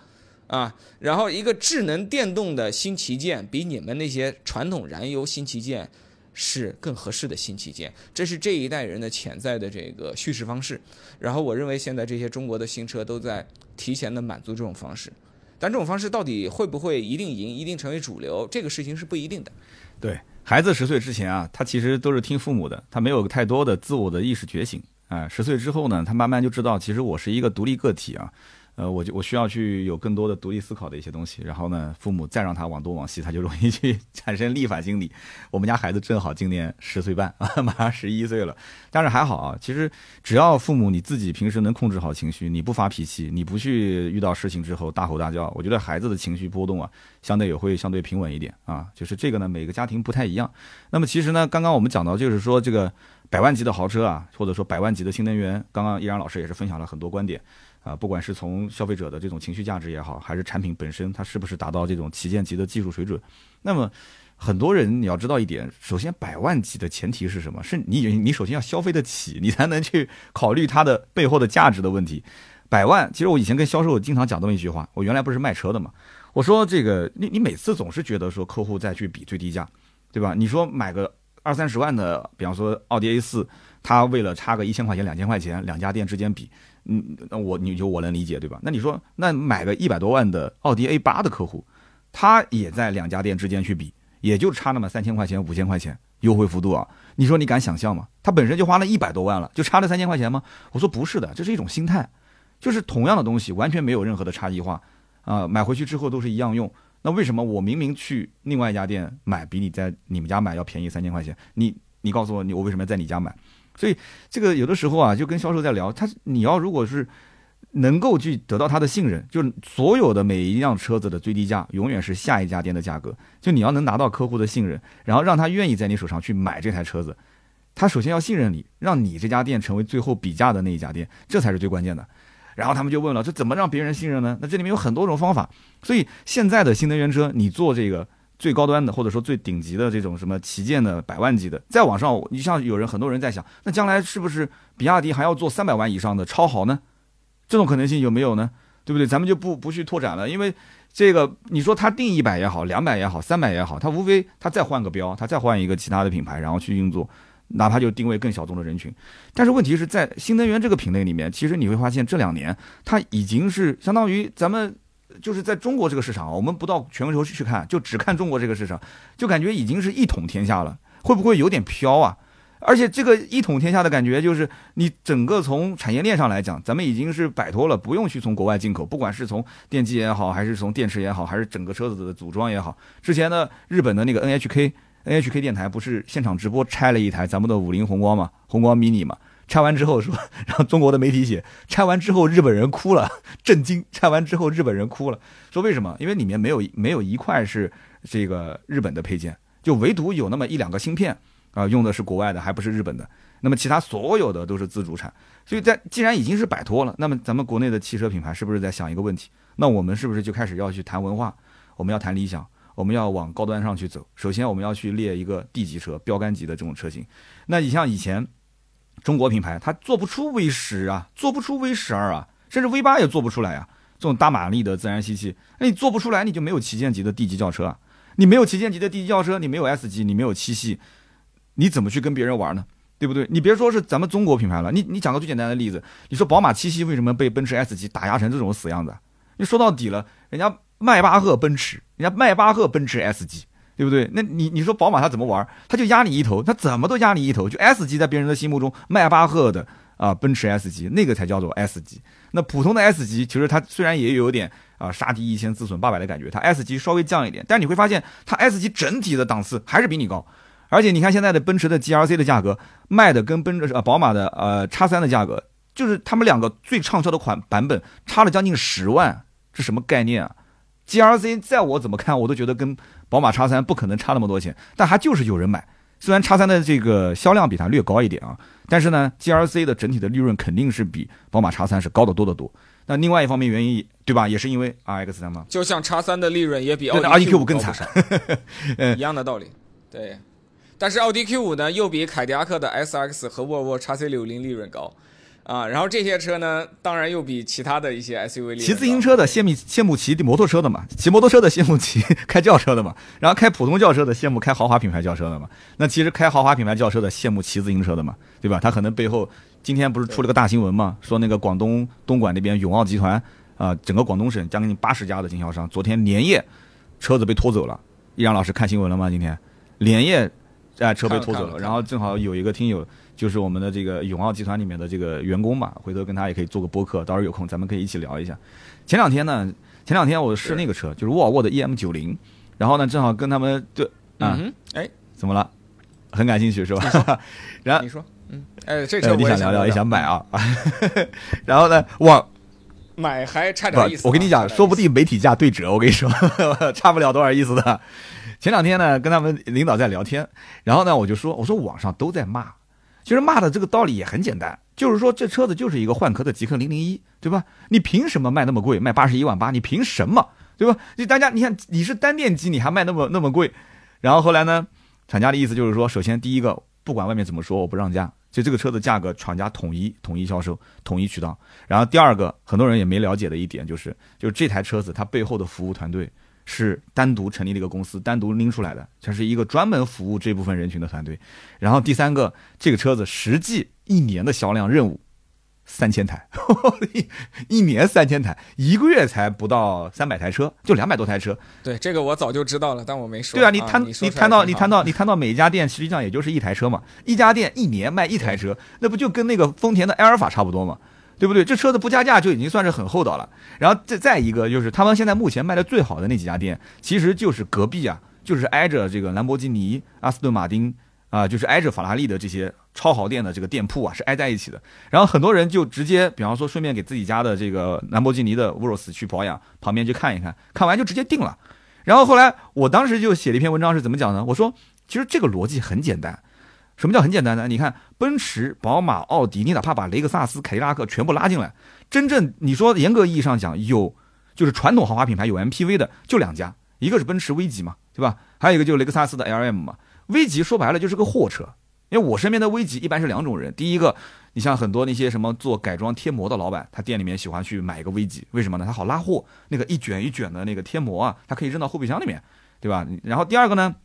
啊，然后一个智能电动的新旗舰比你们那些传统燃油新旗舰。是更合适的新旗舰，这是这一代人的潜在的这个叙事方式。然后我认为现在这些中国的新车都在提前的满足这种方式，但这种方式到底会不会一定赢、一定成为主流，这个事情是不一定的。对孩子十岁之前啊，他其实都是听父母的，他没有太多的自我的意识觉醒啊。十岁之后呢，他慢慢就知道，其实我是一个独立个体啊。呃，我就我需要去有更多的独立思考的一些东西，然后呢，父母再让他往东往西，他就容易去 产生逆反心理。我们家孩子正好今年十岁半啊，马上十一岁了，但是还好啊。其实只要父母你自己平时能控制好情绪，你不发脾气，你不去遇到事情之后大吼大叫，我觉得孩子的情绪波动啊，相对也会相对平稳一点啊。就是这个呢，每个家庭不太一样。那么其实呢，刚刚我们讲到就是说这个百万级的豪车啊，或者说百万级的新能源，刚刚依然老师也是分享了很多观点。啊，不管是从消费者的这种情绪价值也好，还是产品本身它是不是达到这种旗舰级的技术水准，那么很多人你要知道一点，首先百万级的前提是什么？是你你首先要消费得起，你才能去考虑它的背后的价值的问题。百万，其实我以前跟销售经常讲这么一句话，我原来不是卖车的嘛，我说这个你你每次总是觉得说客户再去比最低价，对吧？你说买个二三十万的，比方说奥迪 A 四，他为了差个一千块钱两千块钱，两家店之间比。嗯，那我你就我能理解对吧？那你说，那买个一百多万的奥迪 A 八的客户，他也在两家店之间去比，也就差那么三千块钱、五千块钱优惠幅度啊？你说你敢想象吗？他本身就花了一百多万了，就差了三千块钱吗？我说不是的，这是一种心态，就是同样的东西完全没有任何的差异化啊，买回去之后都是一样用。那为什么我明明去另外一家店买，比你在你们家买要便宜三千块钱？你你告诉我，你我为什么要在你家买？所以这个有的时候啊，就跟销售在聊，他你要如果是能够去得到他的信任，就是所有的每一辆车子的最低价永远是下一家店的价格。就你要能拿到客户的信任，然后让他愿意在你手上去买这台车子，他首先要信任你，让你这家店成为最后比价的那一家店，这才是最关键的。然后他们就问了，这怎么让别人信任呢？那这里面有很多种方法。所以现在的新能源车，你做这个。最高端的，或者说最顶级的这种什么旗舰的百万级的，再往上，你像有人很多人在想，那将来是不是比亚迪还要做三百万以上的超豪呢？这种可能性有没有呢？对不对？咱们就不不去拓展了，因为这个你说它定一百也好，两百也好，三百也好，它无非它再换个标，它再换一个其他的品牌，然后去运作，哪怕就定位更小众的人群。但是问题是在新能源这个品类里面，其实你会发现这两年它已经是相当于咱们。就是在中国这个市场，我们不到全球去看，就只看中国这个市场，就感觉已经是一统天下了，会不会有点飘啊？而且这个一统天下的感觉，就是你整个从产业链上来讲，咱们已经是摆脱了不用去从国外进口，不管是从电机也好，还是从电池也好，还是整个车子的组装也好。之前的日本的那个 NHK NHK 电台不是现场直播拆了一台咱们的五菱宏光嘛，宏光 mini 嘛。拆完之后说，然后中国的媒体写，拆完之后日本人哭了，震惊。拆完之后日本人哭了，说为什么？因为里面没有没有一块是这个日本的配件，就唯独有那么一两个芯片啊，用的是国外的，还不是日本的。那么其他所有的都是自主产。所以在既然已经是摆脱了，那么咱们国内的汽车品牌是不是在想一个问题？那我们是不是就开始要去谈文化？我们要谈理想，我们要往高端上去走。首先我们要去列一个 D 级车、标杆级的这种车型。那你像以前。中国品牌它做不出 V 十啊，做不出 V 十二啊，甚至 V 八也做不出来呀。这种大马力的自然吸气，那你做不出来，你就没有旗舰级的 D 级轿车啊。你没有旗舰级的 D 级轿车，你没有 S 级，你没有七系，你怎么去跟别人玩呢？对不对？你别说是咱们中国品牌了，你你讲个最简单的例子，你说宝马七系为什么被奔驰 S 级打压成这种死样子？你说到底了，人家迈巴赫奔驰，人家迈巴赫奔驰 S 级，对不对？那你你说宝马它怎么玩？它就压你一头，它怎么都压你一头。就 S 级在别人的心目中，迈巴赫的啊，奔驰 S 级那个才叫做 S 级。那普通的 S 级其实它虽然也有点啊杀敌一千自损八百的感觉，它 S 级稍微降一点，但你会发现它 S 级整体的档次还是比你高。而且你看现在的奔驰的 GLC 的价格卖的跟奔驰呃宝马的呃叉三的价格，就是他们两个最畅销的款版本差了将近十万，这什么概念啊？GLC 在我怎么看我都觉得跟宝马叉三不可能差那么多钱，但还就是有人买。虽然叉三的这个销量比它略高一点啊，但是呢，G R C 的整体的利润肯定是比宝马叉三是高得多得多。那另外一方面原因，对吧？也是因为 RX 三嘛。就像叉三的利润也比奥迪 Q 五更惨，一样的道理。对。但是奥迪 Q 五呢，又比凯迪拉克的 SX 和沃尔沃 x C 六零利润高，啊，然后这些车呢，当然又比其他的一些 SUV 骑自行车的羡慕羡慕骑摩托车的嘛，骑摩托车的羡慕骑开轿车的嘛，然后开普通轿车的羡慕开豪华品牌轿车的嘛，那其实开豪华品牌轿车的羡慕骑自行车的嘛，对吧？他可能背后今天不是出了个大新闻嘛，说那个广东东莞那边永奥集团啊，整个广东省将近八十家的经销商，昨天连夜车子被拖走了。易阳老师看新闻了吗？今天连夜。哎，车被拖走了，然后正好有一个听友，就是我们的这个永奥集团里面的这个员工嘛，回头跟他也可以做个播客，到时候有空咱们可以一起聊一下。前两天呢，前两天我试那个车，就是沃尔沃的 EM 九零，然后呢，正好跟他们对啊，哎，怎么了？很感兴趣是吧？然后你说，嗯，哎，这车你想聊聊，也想买啊？然后呢，往买还差点意思。我跟你讲，说不定媒体价对折，我跟你说，差不了多少意思的。前两天呢，跟他们领导在聊天，然后呢，我就说，我说网上都在骂，其实骂的这个道理也很简单，就是说这车子就是一个换壳的极客零零一，对吧？你凭什么卖那么贵，卖八十一万八？你凭什么，对吧？你大家，你看你是单电机，你还卖那么那么贵？然后后来呢，厂家的意思就是说，首先第一个，不管外面怎么说，我不让价，就这个车子价格，厂家统一统一销售，统一渠道。然后第二个，很多人也没了解的一点就是，就是这台车子它背后的服务团队。是单独成立的一个公司，单独拎出来的，它是一个专门服务这部分人群的团队。然后第三个，这个车子实际一年的销量任务三千台，一年三千台，一个月才不到三百台车，就两百多台车。对，这个我早就知道了，但我没说。对啊，你摊你摊到你摊到你摊到每一家店，实际上也就是一台车嘛，一家店一年卖一台车，那不就跟那个丰田的埃尔法差不多吗？对不对？这车子不加价就已经算是很厚道了。然后再再一个就是，他们现在目前卖的最好的那几家店，其实就是隔壁啊，就是挨着这个兰博基尼、阿斯顿马丁啊，就是挨着法拉利的这些超豪店的这个店铺啊，是挨在一起的。然后很多人就直接，比方说顺便给自己家的这个兰博基尼的沃罗斯去保养，旁边去看一看，看完就直接定了。然后后来我当时就写了一篇文章，是怎么讲呢？我说，其实这个逻辑很简单。什么叫很简单呢？你看，奔驰、宝马、奥迪，你哪怕把雷克萨斯、凯迪拉克全部拉进来，真正你说严格意义上讲，有就是传统豪华品牌有 MPV 的就两家，一个是奔驰 V 级嘛，对吧？还有一个就是雷克萨斯的 LM 嘛。V 级说白了就是个货车，因为我身边的 V 级一般是两种人，第一个，你像很多那些什么做改装贴膜的老板，他店里面喜欢去买一个 V 级，为什么呢？他好拉货，那个一卷一卷的那个贴膜啊，他可以扔到后备箱里面，对吧？然后第二个呢，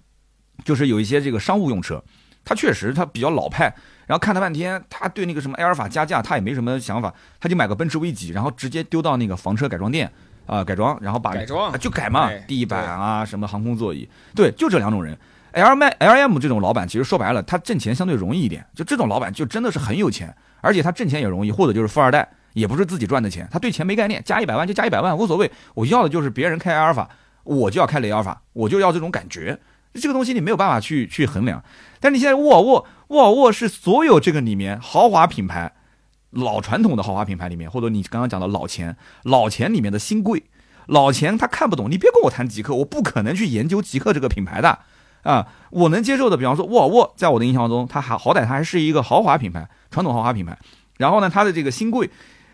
就是有一些这个商务用车。他确实，他比较老派，然后看了半天，他对那个什么埃尔法加价，他也没什么想法，他就买个奔驰 V 级，然后直接丢到那个房车改装店啊改装，然后把改装就改嘛，地板啊什么航空座椅，对，就这两种人。L 卖 L M 这种老板，其实说白了，他挣钱相对容易一点，就这种老板就真的是很有钱，而且他挣钱也容易，或者就是富二代，也不是自己赚的钱，他对钱没概念，加一百万就加一百万无所谓，我要的就是别人开阿尔法，我就要开雷阿尔法，我就要这种感觉。这个东西你没有办法去去衡量，但你现在沃尔沃，沃尔沃是所有这个里面豪华品牌，老传统的豪华品牌里面，或者你刚刚讲的老钱，老钱里面的新贵，老钱他看不懂，你别跟我谈极客，我不可能去研究极客这个品牌的，啊，我能接受的，比方说沃尔沃，在我的印象中，它还好歹它还是一个豪华品牌，传统豪华品牌，然后呢，它的这个新贵。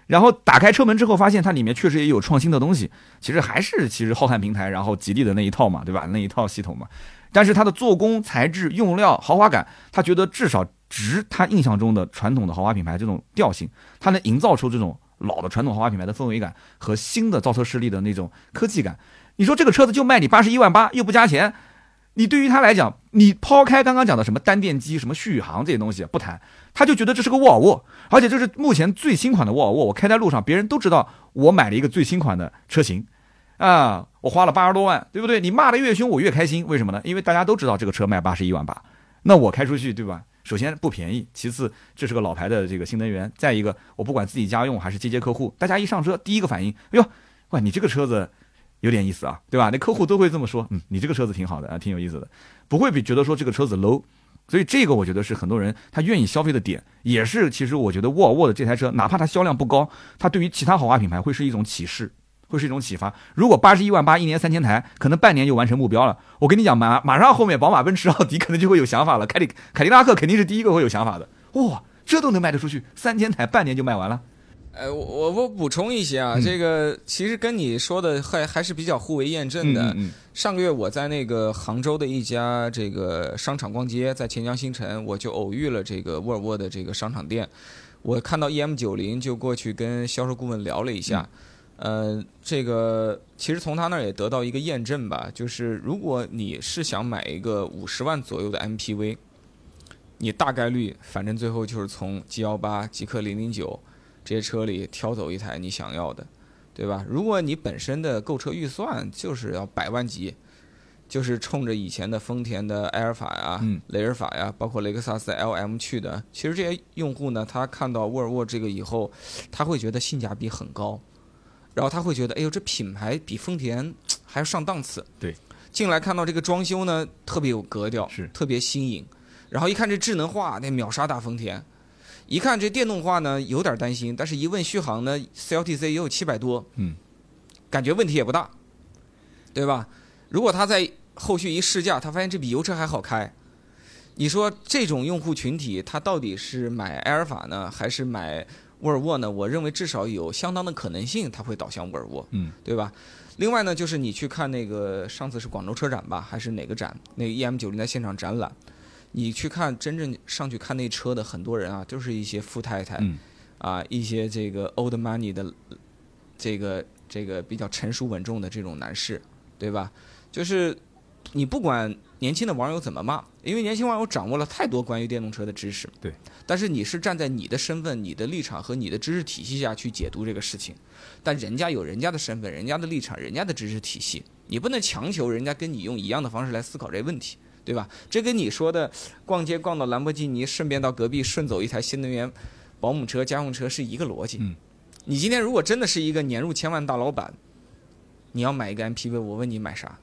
然后打开车门之后，发现它里面确实也有创新的东西，其实还是其实浩瀚平台，然后吉利的那一套嘛，对吧？那一套系统嘛。但是它的做工、材质、用料、豪华感，他觉得至少值他印象中的传统的豪华品牌这种调性，它能营造出这种老的传统豪华品牌的氛围感和新的造车势力的那种科技感。你说这个车子就卖你八十一万八，又不加钱。你对于他来讲，你抛开刚刚讲的什么单电机、什么续航这些东西不谈，他就觉得这是个沃尔沃，而且这是目前最新款的沃尔沃。我开在路上，别人都知道我买了一个最新款的车型，啊，我花了八十多万，对不对？你骂的越凶，我越开心。为什么呢？因为大家都知道这个车卖八十一万八，那我开出去，对吧？首先不便宜，其次这是个老牌的这个新能源，再一个我不管自己家用还是接接客户，大家一上车第一个反应，哎呦，哇，你这个车子有点意思啊，对吧？那客户都会这么说，嗯，你这个车子挺好的啊，挺有意思的，不会比觉得说这个车子 low。所以这个我觉得是很多人他愿意消费的点，也是其实我觉得沃尔沃的这台车，哪怕它销量不高，它对于其他豪华品牌会是一种启示，会是一种启发。如果八十一万八一年三千台，可能半年就完成目标了。我跟你讲，马马上后面宝马、奔驰、奥迪可能就会有想法了，凯迪凯迪拉克肯定是第一个会有想法的。哇，这都能卖得出去，三千台半年就卖完了。呃，我我补充一些啊，这个其实跟你说的还还是比较互为验证的。上个月我在那个杭州的一家这个商场逛街，在钱江新城，我就偶遇了这个沃尔沃的这个商场店。我看到 EM 九零，就过去跟销售顾问聊了一下。呃，这个其实从他那儿也得到一个验证吧，就是如果你是想买一个五十万左右的 MPV，你大概率反正最后就是从 G 幺八、极氪零零九。这些车里挑走一台你想要的，对吧？如果你本身的购车预算就是要百万级，就是冲着以前的丰田的埃尔法呀、雷尔法呀，包括雷克萨斯 LM 去的，其实这些用户呢，他看到沃尔沃这个以后，他会觉得性价比很高，然后他会觉得，哎呦，这品牌比丰田 还要上档次。对，进来看到这个装修呢，特别有格调，是特别新颖，然后一看这智能化，那秒杀大丰田。一看这电动化呢，有点担心，但是一问续航呢，CLTC 也有七百多，嗯，感觉问题也不大，对吧？如果他在后续一试驾，他发现这比油车还好开，你说这种用户群体，他到底是买埃尔法呢，还是买沃尔沃呢？我认为至少有相当的可能性，它会倒向沃尔沃，嗯，对吧？另外呢，就是你去看那个上次是广州车展吧，还是哪个展？那个 EM 九零在现场展览。你去看真正上去看那车的很多人啊，就是一些富太太，啊，一些这个 old money 的，这个这个比较成熟稳重的这种男士，对吧？就是你不管年轻的网友怎么骂，因为年轻网友掌握了太多关于电动车的知识，对。但是你是站在你的身份、你的立场和你的知识体系下去解读这个事情，但人家有人家的身份、人家的立场、人家的知识体系，你不能强求人家跟你用一样的方式来思考这个问题。对吧？这跟你说的逛街逛到兰博基尼，顺便到隔壁顺走一台新能源保姆车、家用车是一个逻辑。嗯，你今天如果真的是一个年入千万大老板，你要买一个 MPV，我问你买啥？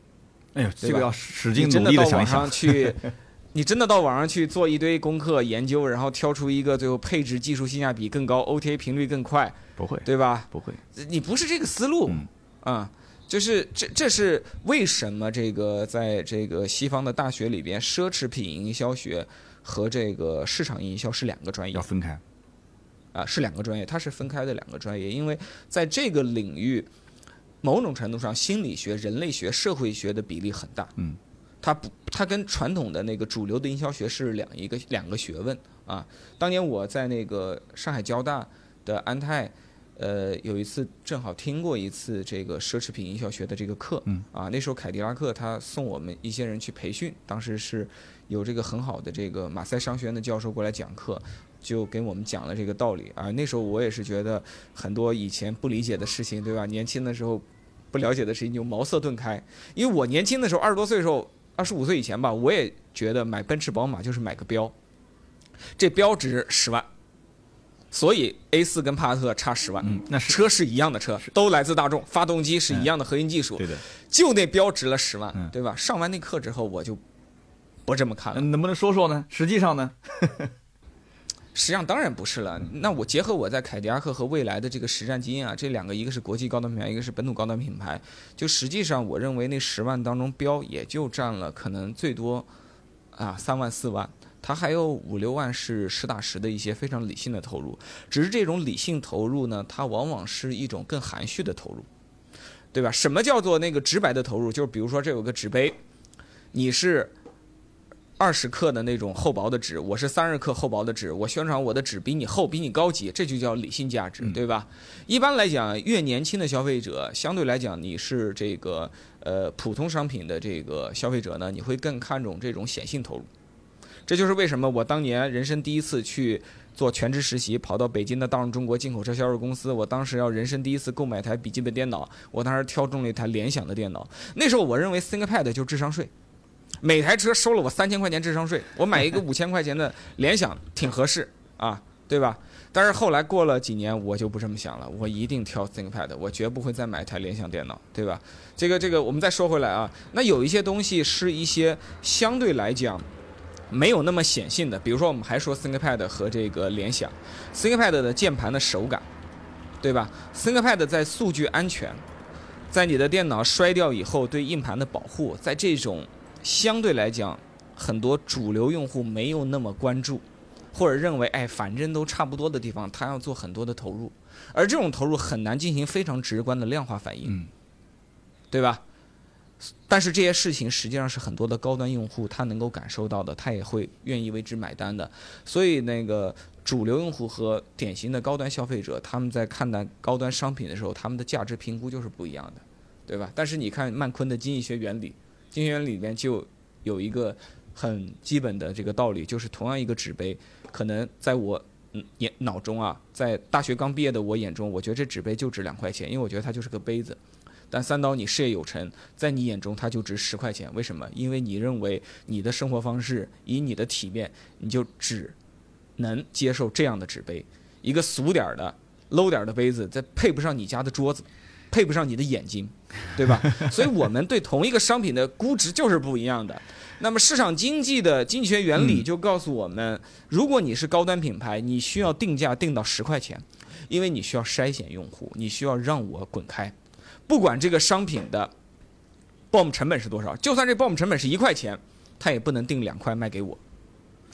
哎呦，这个要使劲努力的想想。去，你真的到网上去做一堆功课研究，然后挑出一个最后配置、技术性价比更高、OTA 频率更快？不会，对吧？不会，你不是这个思路。嗯，啊。就是这，这是为什么这个在这个西方的大学里边，奢侈品营销学和这个市场营销是两个专业，要分开，啊，是两个专业，它是分开的两个专业，因为在这个领域，某种程度上，心理学、人类学、社会学的比例很大，嗯，它不，它跟传统的那个主流的营销学是两一个两个学问啊。当年我在那个上海交大的安泰。呃，有一次正好听过一次这个奢侈品营销学的这个课，嗯，啊，那时候凯迪拉克他送我们一些人去培训，当时是有这个很好的这个马赛商学院的教授过来讲课，就给我们讲了这个道理啊。那时候我也是觉得很多以前不理解的事情，对吧？年轻的时候不了解的事情就茅塞顿开。因为我年轻的时候二十多岁的时候，二十五岁以前吧，我也觉得买奔驰宝马就是买个标，这标值十万。所以 A 四跟帕萨特差十万，嗯，那是车是一样的车，都来自大众，发动机是一样的核心技术，对的，就那标值了十万，对吧？上完那课之后，我就不这么看了。能不能说说呢？实际上呢？实际上当然不是了。那我结合我在凯迪拉克和未来的这个实战经验啊，这两个一个是国际高端品牌，一个是本土高端品牌，就实际上我认为那十万当中标也就占了可能最多啊三万四万。它还有五六万是实打实的一些非常理性的投入，只是这种理性投入呢，它往往是一种更含蓄的投入，对吧？什么叫做那个直白的投入？就是比如说这有个纸杯，你是二十克的那种厚薄的纸，我是三十克厚薄的纸，我宣传我的纸比你厚，比你高级，这就叫理性价值，对吧？一般来讲，越年轻的消费者，相对来讲你是这个呃普通商品的这个消费者呢，你会更看重这种显性投入。这就是为什么我当年人生第一次去做全职实习，跑到北京的大众中国进口车销售公司。我当时要人生第一次购买台笔记本电脑，我当时挑中了一台联想的电脑。那时候我认为 ThinkPad 就是智商税，每台车收了我三千块钱智商税，我买一个 五千块钱的联想挺合适啊，对吧？但是后来过了几年，我就不这么想了，我一定挑 ThinkPad，我绝不会再买一台联想电脑，对吧？这个这个，我们再说回来啊，那有一些东西是一些相对来讲没有那么显性的，比如说我们还说 ThinkPad 和这个联想，ThinkPad 的键盘的手感，对吧？ThinkPad 在数据安全，在你的电脑摔掉以后对硬盘的保护，在这种相对来讲很多主流用户没有那么关注。或者认为，哎，反正都差不多的地方，他要做很多的投入，而这种投入很难进行非常直观的量化反应，对吧？但是这些事情实际上是很多的高端用户他能够感受到的，他也会愿意为之买单的。所以，那个主流用户和典型的高端消费者，他们在看待高端商品的时候，他们的价值评估就是不一样的，对吧？但是你看曼昆的经济学原理，经学里面就有一个很基本的这个道理，就是同样一个纸杯。可能在我眼脑中啊，在大学刚毕业的我眼中，我觉得这纸杯就值两块钱，因为我觉得它就是个杯子。但三刀，你事业有成，在你眼中它就值十块钱，为什么？因为你认为你的生活方式，以你的体面，你就只能接受这样的纸杯，一个俗点儿的、low 点儿的杯子，再配不上你家的桌子，配不上你的眼睛，对吧？所以我们对同一个商品的估值就是不一样的。那么市场经济的经济学原理就告诉我们，如果你是高端品牌，你需要定价定到十块钱，因为你需要筛选用户，你需要让我滚开，不管这个商品的 BOM 成本是多少，就算这 BOM 成本是一块钱，他也不能定两块卖给我，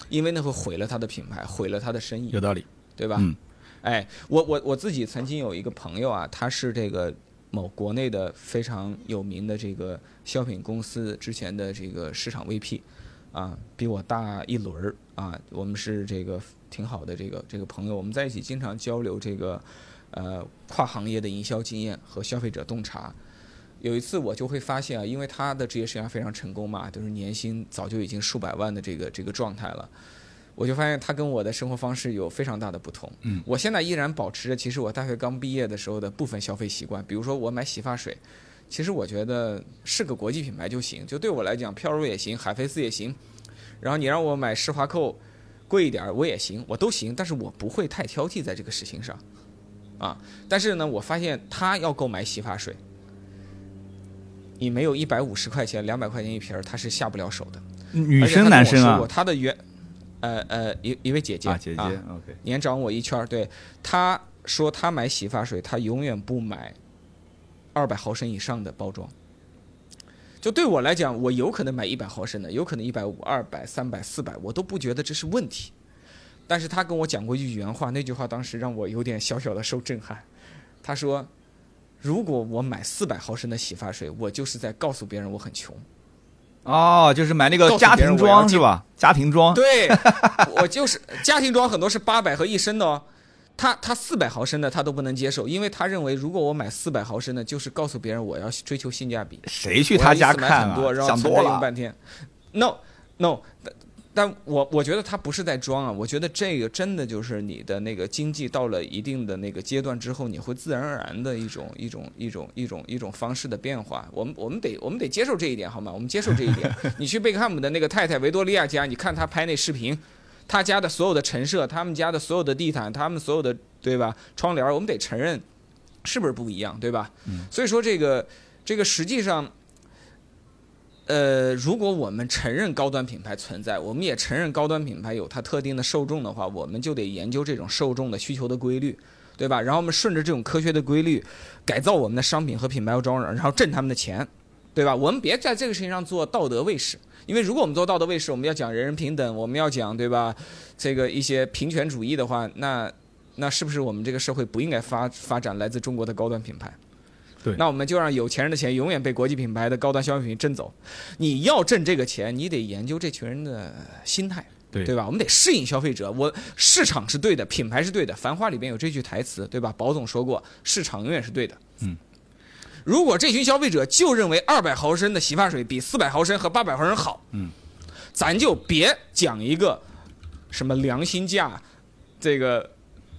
因为那会毁了他的品牌，毁了他的生意。有道理，对吧？嗯，哎，我我我自己曾经有一个朋友啊，他是这个。某国内的非常有名的这个消品公司之前的这个市场 VP，啊，比我大一轮儿啊，我们是这个挺好的这个这个朋友，我们在一起经常交流这个呃跨行业的营销经验和消费者洞察。有一次我就会发现啊，因为他的职业生涯非常成功嘛，就是年薪早就已经数百万的这个这个状态了。我就发现它跟我的生活方式有非常大的不同。嗯，我现在依然保持着，其实我大学刚毕业的时候的部分消费习惯。比如说我买洗发水，其实我觉得是个国际品牌就行，就对我来讲，飘柔也行，海飞丝也行。然后你让我买施华蔻，贵一点我也行，我都行。但是我不会太挑剔在这个事情上，啊。但是呢，我发现他要购买洗发水，你没有一百五十块钱、两百块钱一瓶儿，他是下不了手的。女生男生啊？他的原呃呃，一一位姐姐啊，姐姐，OK，年长我一圈儿。对，她说她买洗发水，她永远不买二百毫升以上的包装。就对我来讲，我有可能买一百毫升的，有可能一百五、二百、三百、四百，我都不觉得这是问题。但是她跟我讲过一句原话，那句话当时让我有点小小的受震撼。她说：“如果我买四百毫升的洗发水，我就是在告诉别人我很穷。”哦，就是买那个家庭装是吧？家庭装，对，我就是家庭装，很多是八百和一升的哦。他他四百毫升的他都不能接受，因为他认为如果我买四百毫升的，就是告诉别人我要追求性价比。谁去他家看啊？想多了。用半天，no no。但我我觉得他不是在装啊，我觉得这个真的就是你的那个经济到了一定的那个阶段之后，你会自然而然的一种一种一种一种一种方式的变化。我们我们得我们得接受这一点好吗？我们接受这一点。你去贝克汉姆的那个太太维多利亚家，你看他拍那视频，他家的所有的陈设，他们家的所有的地毯，他们所有的对吧窗帘，我们得承认是不是不一样对吧？所以说这个这个实际上。呃，如果我们承认高端品牌存在，我们也承认高端品牌有它特定的受众的话，我们就得研究这种受众的需求的规律，对吧？然后我们顺着这种科学的规律，改造我们的商品和品牌和装然后挣他们的钱，对吧？我们别在这个事情上做道德卫士，因为如果我们做道德卫士，我们要讲人人平等，我们要讲对吧？这个一些平权主义的话，那那是不是我们这个社会不应该发发展来自中国的高端品牌？对，那我们就让有钱人的钱永远被国际品牌的高端消费品挣走。你要挣这个钱，你得研究这群人的心态，对对吧？我们得适应消费者。我市场是对的，品牌是对的。繁花里边有这句台词，对吧？宝总说过，市场永远是对的。嗯，如果这群消费者就认为二百毫升的洗发水比四百毫升和八百毫升好，嗯，咱就别讲一个什么良心价。这个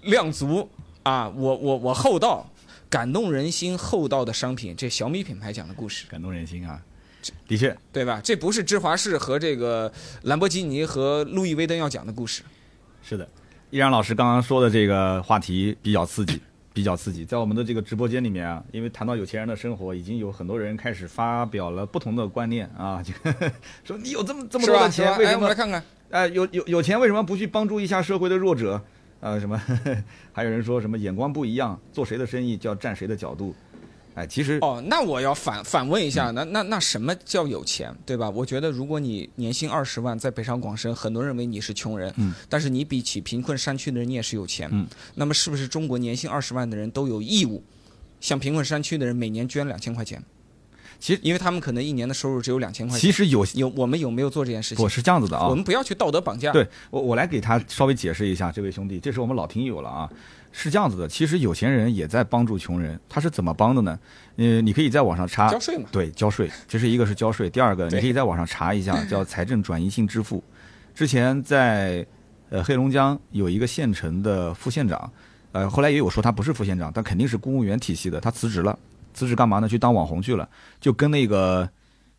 量足啊，我我我厚道，感动人心厚道的商品，这小米品牌讲的故事，感动人心啊，的确，对吧？这不是芝华士和这个兰博基尼和路易威登要讲的故事。是的，依然老师刚刚说的这个话题比较刺激。比较刺激，在我们的这个直播间里面啊，因为谈到有钱人的生活，已经有很多人开始发表了不同的观念啊，就 说你有这么这么多的钱，为什么？来看看，哎，有有有钱为什么不去帮助一下社会的弱者？呃，什么？还有人说什么眼光不一样，做谁的生意就要站谁的角度。哎，其实哦，那我要反反问一下，那那那什么叫有钱，对吧？我觉得如果你年薪二十万，在北上广深，很多人认为你是穷人，嗯，但是你比起贫困山区的人，你也是有钱，嗯，那么是不是中国年薪二十万的人都有义务，向贫困山区的人每年捐两千块钱？其实，因为他们可能一年的收入只有两千块钱。其实有有我们有没有做这件事情？我是这样子的啊，我们不要去道德绑架。对我我来给他稍微解释一下，这位兄弟，这是我们老听友了啊。是这样子的，其实有钱人也在帮助穷人，他是怎么帮的呢？嗯，你可以在网上查，交税嘛。对，交税，这是一个是交税，第二个你可以在网上查一下，叫财政转移性支付。之前在呃黑龙江有一个县城的副县长，呃后来也有说他不是副县长，但肯定是公务员体系的，他辞职了，辞职干嘛呢？去当网红去了，就跟那个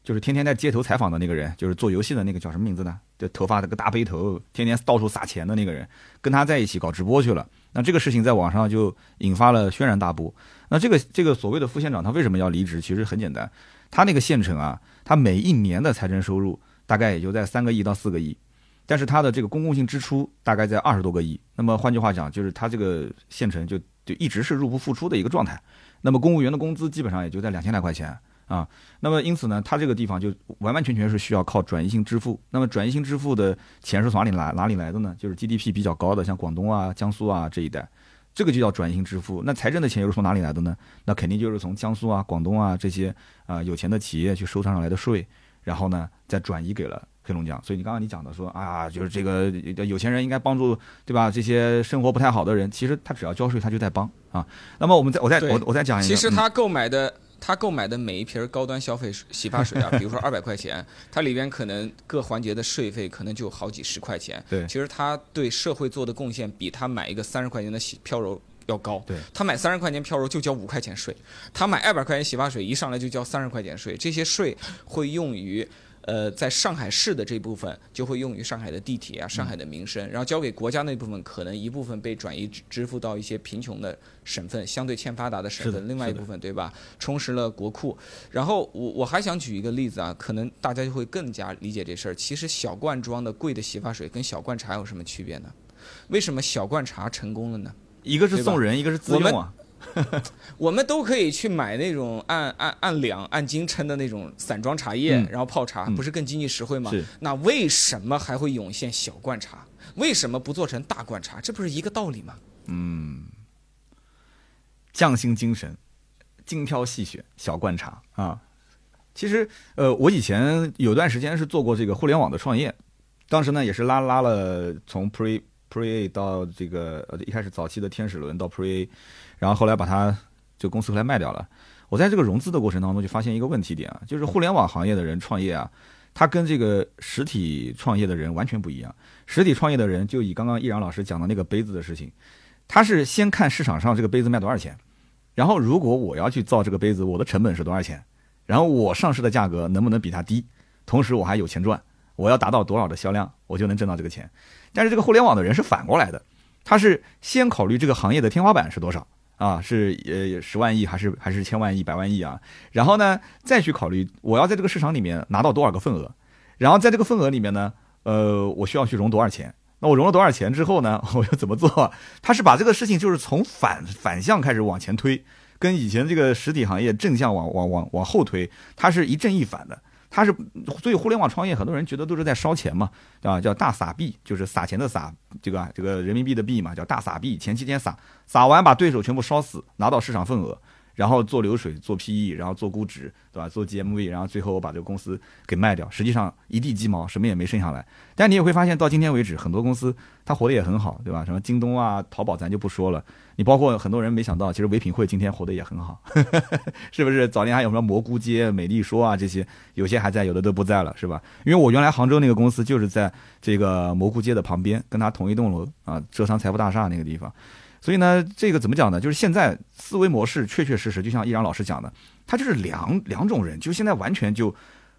就是天天在街头采访的那个人，就是做游戏的那个叫什么名字呢？就头发那个大背头，天天到处撒钱的那个人，跟他在一起搞直播去了。那这个事情在网上就引发了轩然大波。那这个这个所谓的副县长他为什么要离职？其实很简单，他那个县城啊，他每一年的财政收入大概也就在三个亿到四个亿，但是他的这个公共性支出大概在二十多个亿。那么换句话讲，就是他这个县城就就一直是入不敷出的一个状态。那么公务员的工资基本上也就在两千来块钱。啊，那么因此呢，他这个地方就完完全全是需要靠转移性支付。那么转移性支付的钱是从哪里来哪里来的呢？就是 GDP 比较高的，像广东啊、江苏啊这一带，这个就叫转移性支付。那财政的钱又是从哪里来的呢？那肯定就是从江苏啊、广东啊这些啊有钱的企业去收上来的税，然后呢再转移给了黑龙江。所以你刚刚你讲的说啊，就是这个有钱人应该帮助对吧？这些生活不太好的人，其实他只要交税，他就在帮啊。那么我们再我再我我再讲一下，其实他购买的。他购买的每一瓶高端消费洗发水啊，比如说二百块钱，它里边可能各环节的税费可能就好几十块钱。对，其实他对社会做的贡献比他买一个三十块钱的洗飘柔要高。对，他买三十块钱飘柔就交五块钱税，他买二百块钱洗发水一上来就交三十块钱税，这些税会用于。呃，在上海市的这部分就会用于上海的地铁啊，上海的民生，然后交给国家那部分，可能一部分被转移支付到一些贫穷的省份，相对欠发达的省份，另外一部分对吧，充实了国库。然后我我还想举一个例子啊，可能大家就会更加理解这事儿。其实小罐装的贵的洗发水跟小罐茶有什么区别呢？为什么小罐茶成功了呢？一个是送人，一个是自用啊。我们都可以去买那种按按按两按斤称的那种散装茶叶，然后泡茶，不是更经济实惠吗？那为什么还会涌现小罐茶？为什么不做成大罐茶？这不是一个道理吗？嗯，匠心精神，精挑细选，小罐茶啊。其实，呃，我以前有段时间是做过这个互联网的创业，当时呢也是拉拉了从 Pre Pre A 到这个呃一开始早期的天使轮到 Pre A。然后后来把它这个公司后来卖掉了。我在这个融资的过程当中就发现一个问题点啊，就是互联网行业的人创业啊，他跟这个实体创业的人完全不一样。实体创业的人就以刚刚易然老师讲的那个杯子的事情，他是先看市场上这个杯子卖多少钱，然后如果我要去造这个杯子，我的成本是多少钱，然后我上市的价格能不能比它低，同时我还有钱赚，我要达到多少的销量，我就能挣到这个钱。但是这个互联网的人是反过来的，他是先考虑这个行业的天花板是多少。啊，是呃十万亿还是还是千万亿、百万亿啊？然后呢，再去考虑我要在这个市场里面拿到多少个份额，然后在这个份额里面呢，呃，我需要去融多少钱？那我融了多少钱之后呢，我要怎么做？他是把这个事情就是从反反向开始往前推，跟以前这个实体行业正向往往往往后推，它是一正一反的。他是，所以互联网创业，很多人觉得都是在烧钱嘛，啊，叫大撒币，就是撒钱的撒，这个这个人民币的币嘛，叫大撒币，前期先撒，撒完把对手全部烧死，拿到市场份额，然后做流水、做 PE，然后做估值，对吧？做 GMV，然后最后我把这个公司给卖掉，实际上一地鸡毛，什么也没剩下来。但你也会发现，到今天为止，很多公司它活得也很好，对吧？什么京东啊、淘宝，咱就不说了。你包括很多人没想到，其实唯品会今天活得也很好，是不是？早年还有什么蘑菇街、美丽说啊这些，有些还在，有的都不在了，是吧？因为我原来杭州那个公司就是在这个蘑菇街的旁边，跟它同一栋楼啊，浙商财富大厦那个地方。所以呢，这个怎么讲呢？就是现在思维模式确确实实，就像易然老师讲的，他就是两两种人，就现在完全就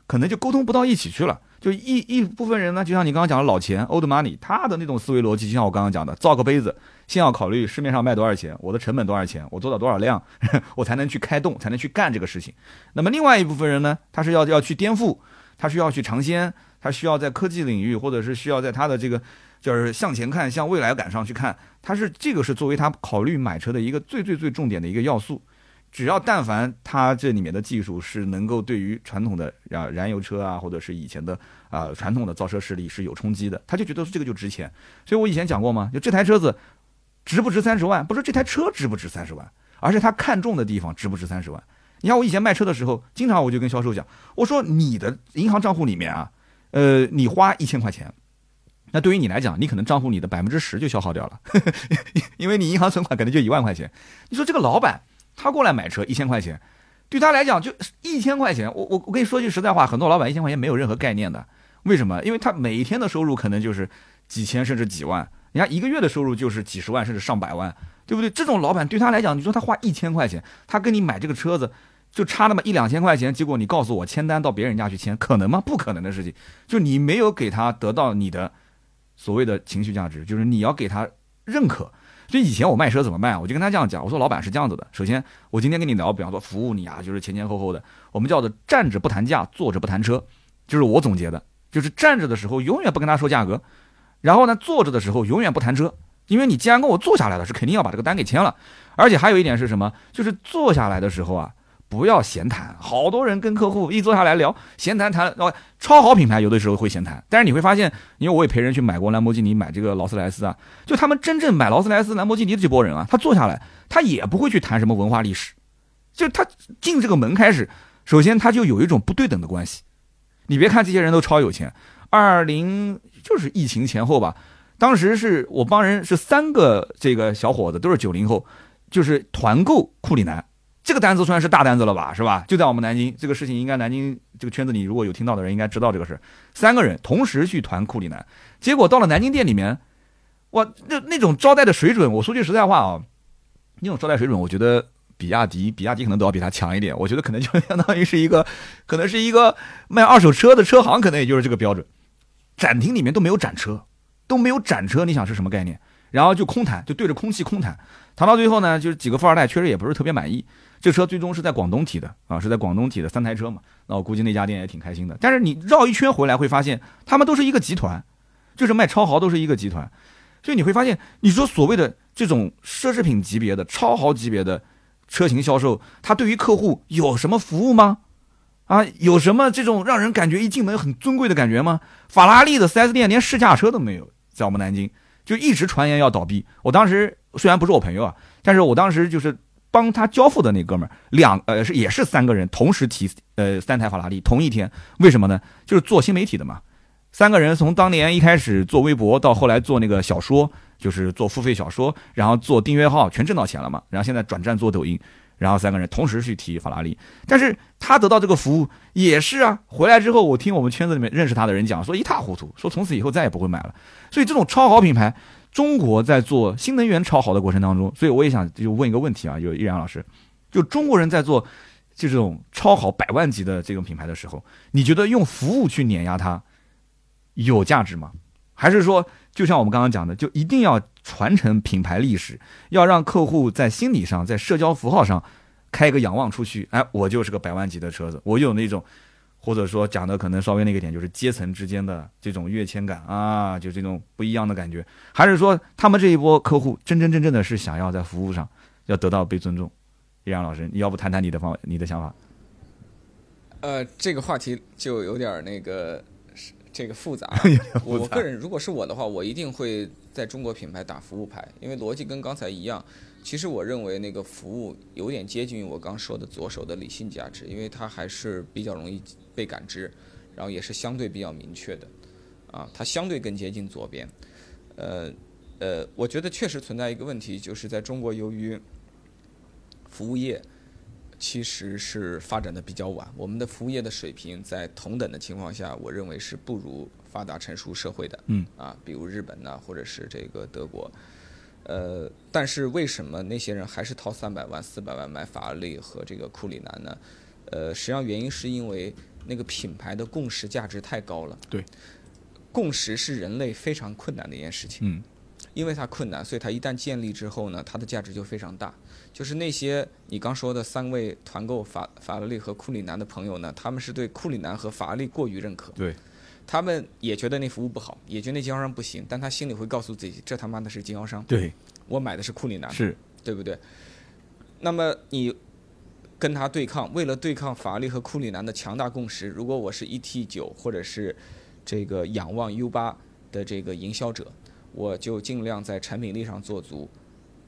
可能就沟通不到一起去了。就一一部分人呢，就像你刚刚讲的老钱 old money，他的那种思维逻辑，就像我刚刚讲的，造个杯子，先要考虑市面上卖多少钱，我的成本多少钱，我做到多少量，我才能去开动，才能去干这个事情。那么另外一部分人呢，他是要要去颠覆，他需要去尝鲜，他需要在科技领域，或者是需要在他的这个。就是向前看，向未来感上去看，他是这个是作为他考虑买车的一个最最最重点的一个要素。只要但凡它这里面的技术是能够对于传统的啊燃油车啊，或者是以前的啊传统的造车势力是有冲击的，他就觉得这个就值钱。所以我以前讲过嘛，就这台车子值不值三十万？不是这台车值不值三十万，而是他看中的地方值不值三十万。你看我以前卖车的时候，经常我就跟销售讲，我说你的银行账户里面啊，呃，你花一千块钱。那对于你来讲，你可能账户里的百分之十就消耗掉了，因为你银行存款可能就一万块钱。你说这个老板他过来买车一千块钱，对他来讲就一千块钱。我我我跟你说句实在话，很多老板一千块钱没有任何概念的。为什么？因为他每一天的收入可能就是几千甚至几万，你看一个月的收入就是几十万甚至上百万，对不对？这种老板对他来讲，你说他花一千块钱，他跟你买这个车子就差那么一两千块钱，结果你告诉我签单到别人家去签，可能吗？不可能的事情。就你没有给他得到你的。所谓的情绪价值，就是你要给他认可。所以以前我卖车怎么卖啊？我就跟他这样讲，我说老板是这样子的。首先，我今天跟你聊，比方说服务你啊，就是前前后后的，我们叫做站着不谈价，坐着不谈车，就是我总结的，就是站着的时候永远不跟他说价格，然后呢，坐着的时候永远不谈车，因为你既然跟我坐下来了，是肯定要把这个单给签了。而且还有一点是什么？就是坐下来的时候啊。不要闲谈，好多人跟客户一坐下来聊闲谈谈，哦，超好品牌有的时候会闲谈，但是你会发现，因为我也陪人去买过兰博基尼，买这个劳斯莱斯啊，就他们真正买劳斯莱斯、兰博基尼的这波人啊，他坐下来，他也不会去谈什么文化历史，就他进这个门开始，首先他就有一种不对等的关系。你别看这些人都超有钱，二零就是疫情前后吧，当时是我帮人是三个这个小伙子都是九零后，就是团购库里南。这个单子算是大单子了吧，是吧？就在我们南京，这个事情应该南京这个圈子里，如果有听到的人，应该知道这个事。三个人同时去团库里南，结果到了南京店里面，哇，那那种招待的水准，我说句实在话啊，那种招待水准，我觉得比亚迪，比亚迪可能都要比他强一点。我觉得可能就相当于是一个，可能是一个卖二手车的车行，可能也就是这个标准。展厅里面都没有展车，都没有展车，你想是什么概念？然后就空谈，就对着空气空谈，谈到最后呢，就是几个富二代确实也不是特别满意。这车最终是在广东提的啊，是在广东提的三台车嘛。那我估计那家店也挺开心的。但是你绕一圈回来会发现，他们都是一个集团，就是卖超豪都是一个集团。所以你会发现，你说所谓的这种奢侈品级别的超豪级别的车型销售，它对于客户有什么服务吗？啊，有什么这种让人感觉一进门很尊贵的感觉吗？法拉利的 4S 店连试驾车都没有，在我们南京就一直传言要倒闭。我当时虽然不是我朋友啊，但是我当时就是。帮他交付的那哥们儿，两呃是也是三个人同时提呃三台法拉利同一天，为什么呢？就是做新媒体的嘛。三个人从当年一开始做微博，到后来做那个小说，就是做付费小说，然后做订阅号，全挣到钱了嘛。然后现在转战做抖音，然后三个人同时去提法拉利，但是他得到这个服务也是啊。回来之后，我听我们圈子里面认识他的人讲，说一塌糊涂，说从此以后再也不会买了。所以这种超好品牌。中国在做新能源超好的过程当中，所以我也想就问一个问题啊，就易然老师，就中国人在做这种超好百万级的这种品牌的时候，你觉得用服务去碾压它有价值吗？还是说，就像我们刚刚讲的，就一定要传承品牌历史，要让客户在心理上、在社交符号上开一个仰望出去，哎，我就是个百万级的车子，我有那种。或者说讲的可能稍微那个点，就是阶层之间的这种跃迁感啊，就这种不一样的感觉，还是说他们这一波客户真真正正的是想要在服务上要得到被尊重？易阳老师，你要不谈谈你的方你的想法？呃，这个话题就有点那个这个 复杂。我个人如果是我的话，我一定会在中国品牌打服务牌，因为逻辑跟刚才一样。其实我认为那个服务有点接近于我刚说的左手的理性价值，因为它还是比较容易被感知，然后也是相对比较明确的，啊，它相对更接近左边。呃呃，我觉得确实存在一个问题，就是在中国由于服务业其实是发展的比较晚，我们的服务业的水平在同等的情况下，我认为是不如发达成熟社会的。嗯。啊，比如日本呐，或者是这个德国。呃，但是为什么那些人还是掏三百万、四百万买法拉利和这个库里南呢？呃，实际上原因是因为那个品牌的共识价值太高了。对，共识是人类非常困难的一件事情。嗯，因为它困难，所以它一旦建立之后呢，它的价值就非常大。就是那些你刚说的三位团购法法拉利和库里南的朋友呢，他们是对库里南和法拉利过于认可。对。他们也觉得那服务不好，也觉得那经销商不行，但他心里会告诉自己，这他妈的是经销商。对，我买的是库里南，是，对不对？那么你跟他对抗，为了对抗法拉利和库里南的强大共识，如果我是 ET 九或者是这个仰望 U 八的这个营销者，我就尽量在产品力上做足，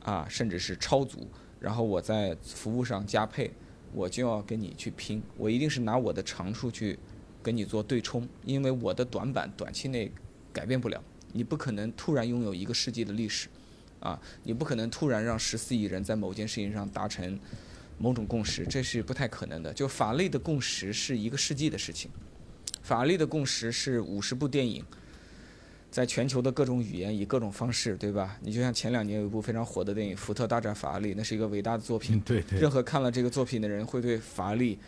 啊，甚至是超足，然后我在服务上加配，我就要跟你去拼，我一定是拿我的长处去。跟你做对冲，因为我的短板短期内改变不了，你不可能突然拥有一个世纪的历史，啊，你不可能突然让十四亿人在某件事情上达成某种共识，这是不太可能的。就法律的共识是一个世纪的事情，法律的共识是五十部电影，在全球的各种语言以各种方式，对吧？你就像前两年有一部非常火的电影《福特大战法拉利》，那是一个伟大的作品，对对，任何看了这个作品的人会对法拉利。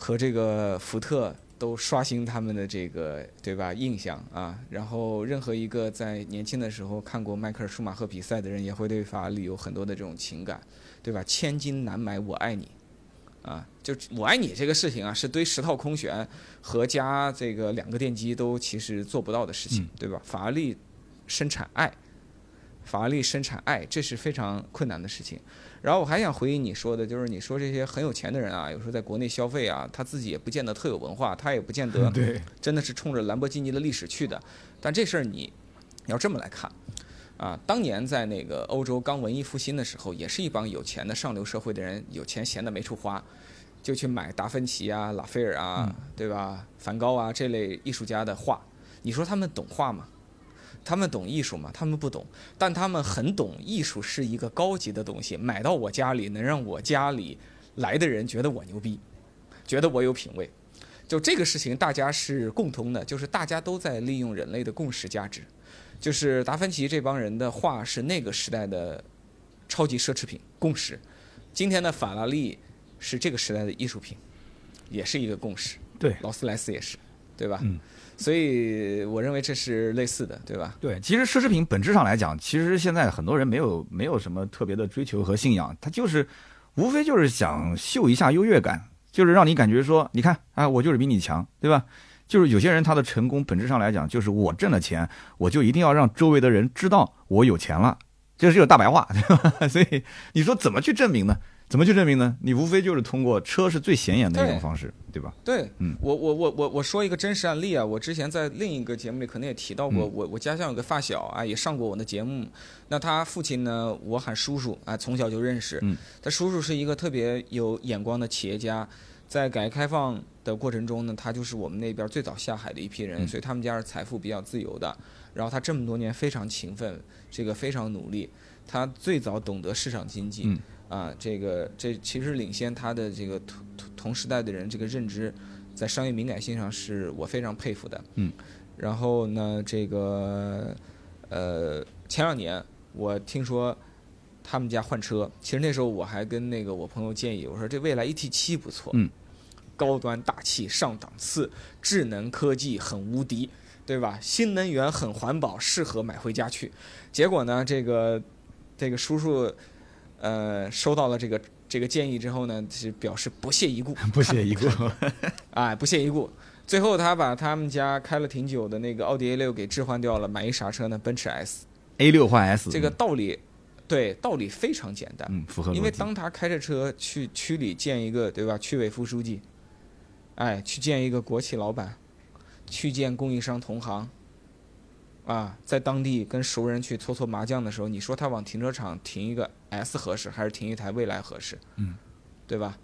和这个福特都刷新他们的这个对吧印象啊，然后任何一个在年轻的时候看过迈克尔舒马赫比赛的人，也会对法拉利有很多的这种情感，对吧？千金难买我爱你，啊，就我爱你这个事情啊，是堆十套空悬和加这个两个电机都其实做不到的事情，对吧？法拉利生产爱，法拉利生产爱，这是非常困难的事情。然后我还想回应你说的，就是你说这些很有钱的人啊，有时候在国内消费啊，他自己也不见得特有文化，他也不见得 真的是冲着兰博基尼的历史去的。但这事儿你要这么来看，啊，当年在那个欧洲刚文艺复兴的时候，也是一帮有钱的上流社会的人，有钱闲的没处花，就去买达芬奇啊、拉斐尔啊，对吧？梵高啊这类艺术家的画。你说他们懂画吗？他们懂艺术吗？他们不懂，但他们很懂艺术是一个高级的东西，买到我家里能让我家里来的人觉得我牛逼，觉得我有品位。就这个事情，大家是共通的，就是大家都在利用人类的共识价值。就是达芬奇这帮人的画是那个时代的超级奢侈品共识，今天的法拉利是这个时代的艺术品，也是一个共识。对，劳斯莱斯也是，对吧？嗯。所以我认为这是类似的，对吧？对，其实奢侈品本质上来讲，其实现在很多人没有没有什么特别的追求和信仰，他就是无非就是想秀一下优越感，就是让你感觉说，你看啊，我就是比你强，对吧？就是有些人他的成功本质上来讲，就是我挣了钱，我就一定要让周围的人知道我有钱了，这是个大白话，对吧？所以你说怎么去证明呢？怎么去证明呢？你无非就是通过车是最显眼的一种方式，对吧？对，嗯，我我我我我说一个真实案例啊，我之前在另一个节目里可能也提到过，我我家乡有个发小啊，也上过我的节目。那他父亲呢，我喊叔叔啊，从小就认识。嗯，他叔叔是一个特别有眼光的企业家，在改革开放的过程中呢，他就是我们那边最早下海的一批人，所以他们家是财富比较自由的。然后他这么多年非常勤奋，这个非常努力，他最早懂得市场经济。啊，这个这其实领先他的这个同同同时代的人，这个认知在商业敏感性上是我非常佩服的。嗯，然后呢，这个呃，前两年我听说他们家换车，其实那时候我还跟那个我朋友建议，我说这蔚来 ET 七不错，嗯，高端大气上档次，智能科技很无敌，对吧？新能源很环保，适合买回家去。结果呢，这个这个叔叔。呃，收到了这个这个建议之后呢，是表示不屑一顾，不屑一顾，哎，不屑一顾。最后他把他们家开了挺久的那个奥迪 A 六给置换掉了，买一啥车呢？奔驰 S，A 六换 S，这个道理，对，道理非常简单，嗯，符合因为当他开着车去区里见一个，对吧？区委副书记，哎，去见一个国企老板，去见供应商同行，啊，在当地跟熟人去搓搓麻将的时候，你说他往停车场停一个 S 合适，还是停一台蔚来合适？嗯，对吧？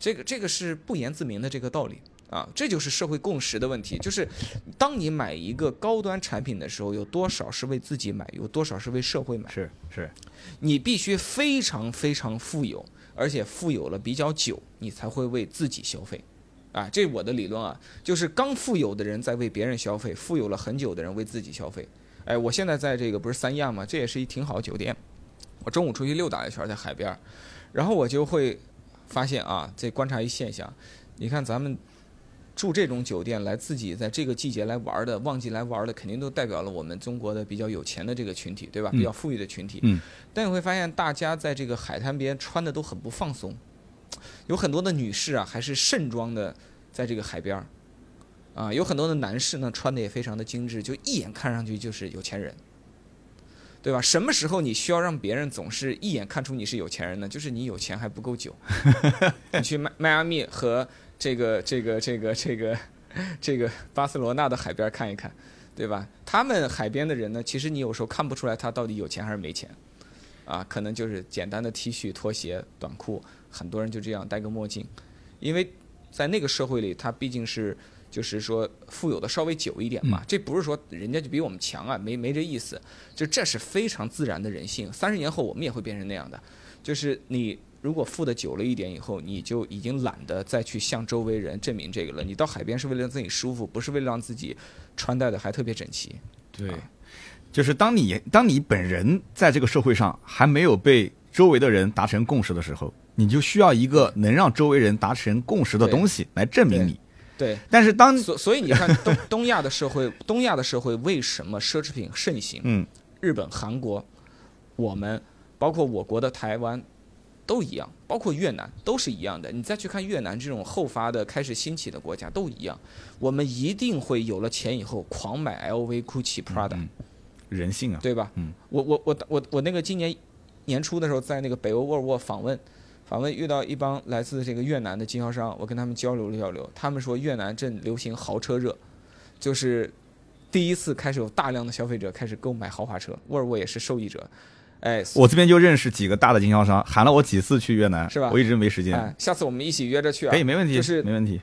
这个这个是不言自明的这个道理啊，这就是社会共识的问题。就是当你买一个高端产品的时候，有多少是为自己买，有多少是为社会买？是是，你必须非常非常富有，而且富有了比较久，你才会为自己消费。啊，这是我的理论啊，就是刚富有的人在为别人消费，富有了很久的人为自己消费。哎，我现在在这个不是三亚吗？这也是一挺好的酒店。我中午出去溜达一圈，在海边，然后我就会发现啊，这观察一现象，你看咱们住这种酒店来自己在这个季节来玩的，旺季来玩的，肯定都代表了我们中国的比较有钱的这个群体，对吧？比较富裕的群体。嗯。但你会发现，大家在这个海滩边穿的都很不放松。有很多的女士啊，还是盛装的，在这个海边儿，啊，有很多的男士呢，穿的也非常的精致，就一眼看上去就是有钱人，对吧？什么时候你需要让别人总是一眼看出你是有钱人呢？就是你有钱还不够久。你去迈迈阿密和这个这个这个这个这个巴塞罗那的海边看一看，对吧？他们海边的人呢，其实你有时候看不出来他到底有钱还是没钱，啊，可能就是简单的 T 恤、拖鞋、短裤。很多人就这样戴个墨镜，因为在那个社会里，他毕竟是就是说富有的稍微久一点嘛。这不是说人家就比我们强啊，没没这意思。就这是非常自然的人性。三十年后我们也会变成那样的。就是你如果富的久了一点以后，你就已经懒得再去向周围人证明这个了。你到海边是为了让自己舒服，不是为了让自己穿戴的还特别整齐。对，就是当你当你本人在这个社会上还没有被周围的人达成共识的时候。你就需要一个能让周围人达成共识的东西来证明你。对，但是当所所以你看东 东亚的社会，东亚的社会为什么奢侈品盛行？嗯，日本、韩国，我们包括我国的台湾都一样，包括越南都是一样的。你再去看越南这种后发的开始兴起的国家都一样，我们一定会有了钱以后狂买 LV、GUCCI、Prada。人性啊，对吧？嗯，我我我我我那个今年年初的时候在那个北欧沃尔沃访问。访问遇到一帮来自这个越南的经销商，我跟他们交流了交流，他们说越南正流行豪车热，就是第一次开始有大量的消费者开始购买豪华车，沃尔沃也是受益者。哎，我这边就认识几个大的经销商，喊了我几次去越南，是吧？我一直没时间。哎，下次我们一起约着去啊，可以，没问题，就是没问题。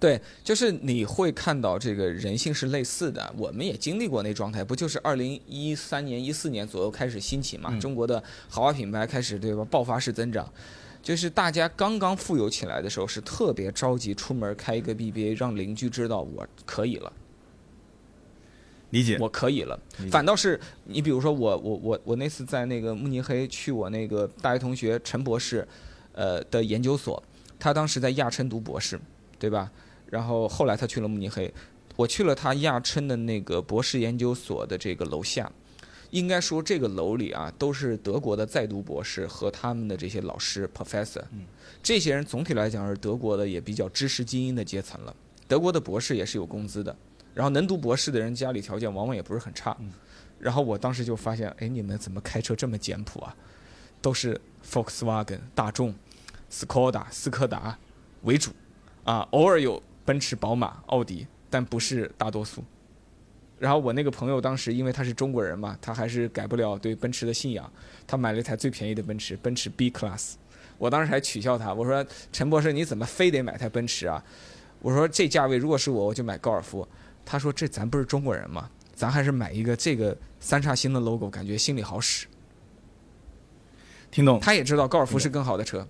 对，就是你会看到这个人性是类似的，我们也经历过那状态，不就是二零一三年、一四年左右开始兴起嘛？中国的豪华品牌开始对吧？爆发式增长。就是大家刚刚富有起来的时候，是特别着急出门开一个 BBA，让邻居知道我可以了。理解，我可以了。反倒是你，比如说我，我，我，我那次在那个慕尼黑去我那个大学同学陈博士，呃的研究所，他当时在亚琛读博士，对吧？然后后来他去了慕尼黑，我去了他亚琛的那个博士研究所的这个楼下。应该说，这个楼里啊，都是德国的在读博士和他们的这些老师 professor。这些人总体来讲是德国的也比较知识精英的阶层了。德国的博士也是有工资的，然后能读博士的人家里条件往往也不是很差。然后我当时就发现，哎，你们怎么开车这么简朴啊？都是 Volkswagen 大众、Skoda 斯柯达为主，啊，偶尔有奔驰、宝马、奥迪，但不是大多数。然后我那个朋友当时因为他是中国人嘛，他还是改不了对奔驰的信仰，他买了一台最便宜的奔驰，奔驰 B Class。我当时还取笑他，我说陈博士你怎么非得买台奔驰啊？我说这价位如果是我，我就买高尔夫。他说这咱不是中国人嘛？咱还是买一个这个三叉星的 logo，感觉心里好使。听懂？他也知道高尔夫是更好的车。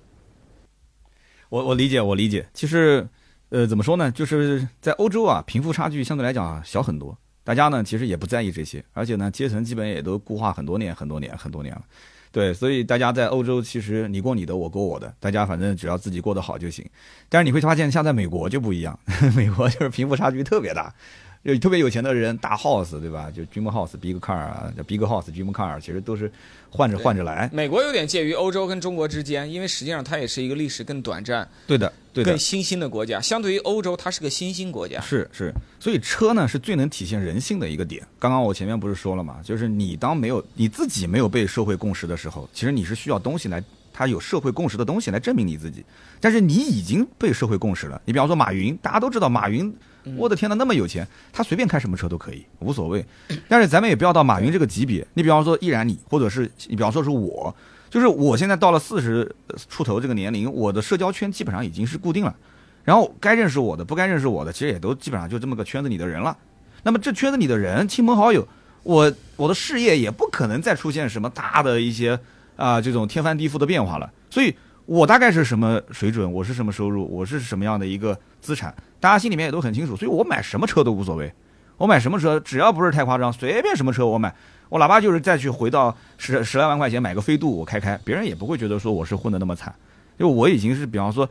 我我理解，我理解。其实，呃，怎么说呢？就是在欧洲啊，贫富差距相对来讲啊小很多。大家呢其实也不在意这些，而且呢阶层基本也都固化很多年很多年很多年了，对，所以大家在欧洲其实你过你的我过我的，大家反正只要自己过得好就行。但是你会发现像在美国就不一样，美国就是贫富差距特别大。有特别有钱的人，大 house 对吧？就 dream house、big car 啊，big house、dream car，其实都是换着换着来。美国有点介于欧洲跟中国之间，因为实际上它也是一个历史更短暂、对的、对的、更新兴的国家。相对于欧洲，它是个新兴国家。是是，所以车呢是最能体现人性的一个点。刚刚我前面不是说了嘛，就是你当没有你自己没有被社会共识的时候，其实你是需要东西来。它有社会共识的东西来证明你自己。但是你已经被社会共识了。你比方说马云，大家都知道马云，我的天呐，那么有钱，他随便开什么车都可以，无所谓。但是咱们也不要到马云这个级别。你比方说依然你，或者是你比方说是我，就是我现在到了四十出头这个年龄，我的社交圈基本上已经是固定了。然后该认识我的，不该认识我的，其实也都基本上就这么个圈子里的人了。那么这圈子里的人，亲朋好友，我我的事业也不可能再出现什么大的一些啊这种天翻地覆的变化了。所以。我大概是什么水准？我是什么收入？我是什么样的一个资产？大家心里面也都很清楚，所以我买什么车都无所谓。我买什么车，只要不是太夸张，随便什么车我买。我哪怕就是再去回到十十来万块钱买个飞度，我开开，别人也不会觉得说我是混的那么惨。因为我已经是，比方说，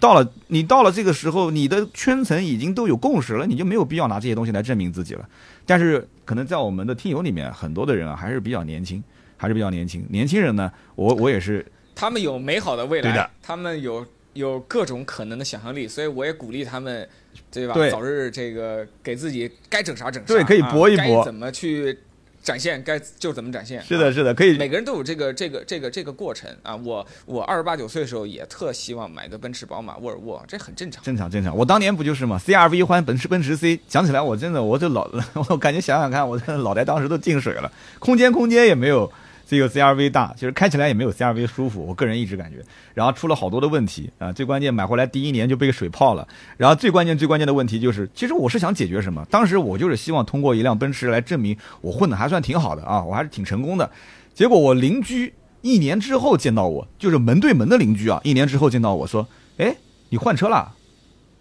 到了你到了这个时候，你的圈层已经都有共识了，你就没有必要拿这些东西来证明自己了。但是可能在我们的听友里面，很多的人啊还是比较年轻，还是比较年轻。年轻人呢，我我也是。他们有美好的未来，他们有有各种可能的想象力，所以我也鼓励他们，对吧？早日这个给自己该整啥整啥，对，可以搏一搏，怎么去展现，该就怎么展现。是的，是的，可以。每个人都有这个这个这个这个过程啊。我我二十八九岁的时候也特希望买个奔驰、宝马、沃尔沃，这很正常。正常，正常。我当年不就是嘛？CRV 换奔驰，奔驰 C。想起来我真的，我就老，我感觉想想看，我这脑袋当时都进水了，空间空间也没有。这个 CRV 大，其实开起来也没有 CRV 舒服，我个人一直感觉。然后出了好多的问题啊，最关键买回来第一年就被水泡了。然后最关键最关键的问题就是，其实我是想解决什么？当时我就是希望通过一辆奔驰来证明我混的还算挺好的啊，我还是挺成功的。结果我邻居一年之后见到我，就是门对门的邻居啊，一年之后见到我说：“哎，你换车了，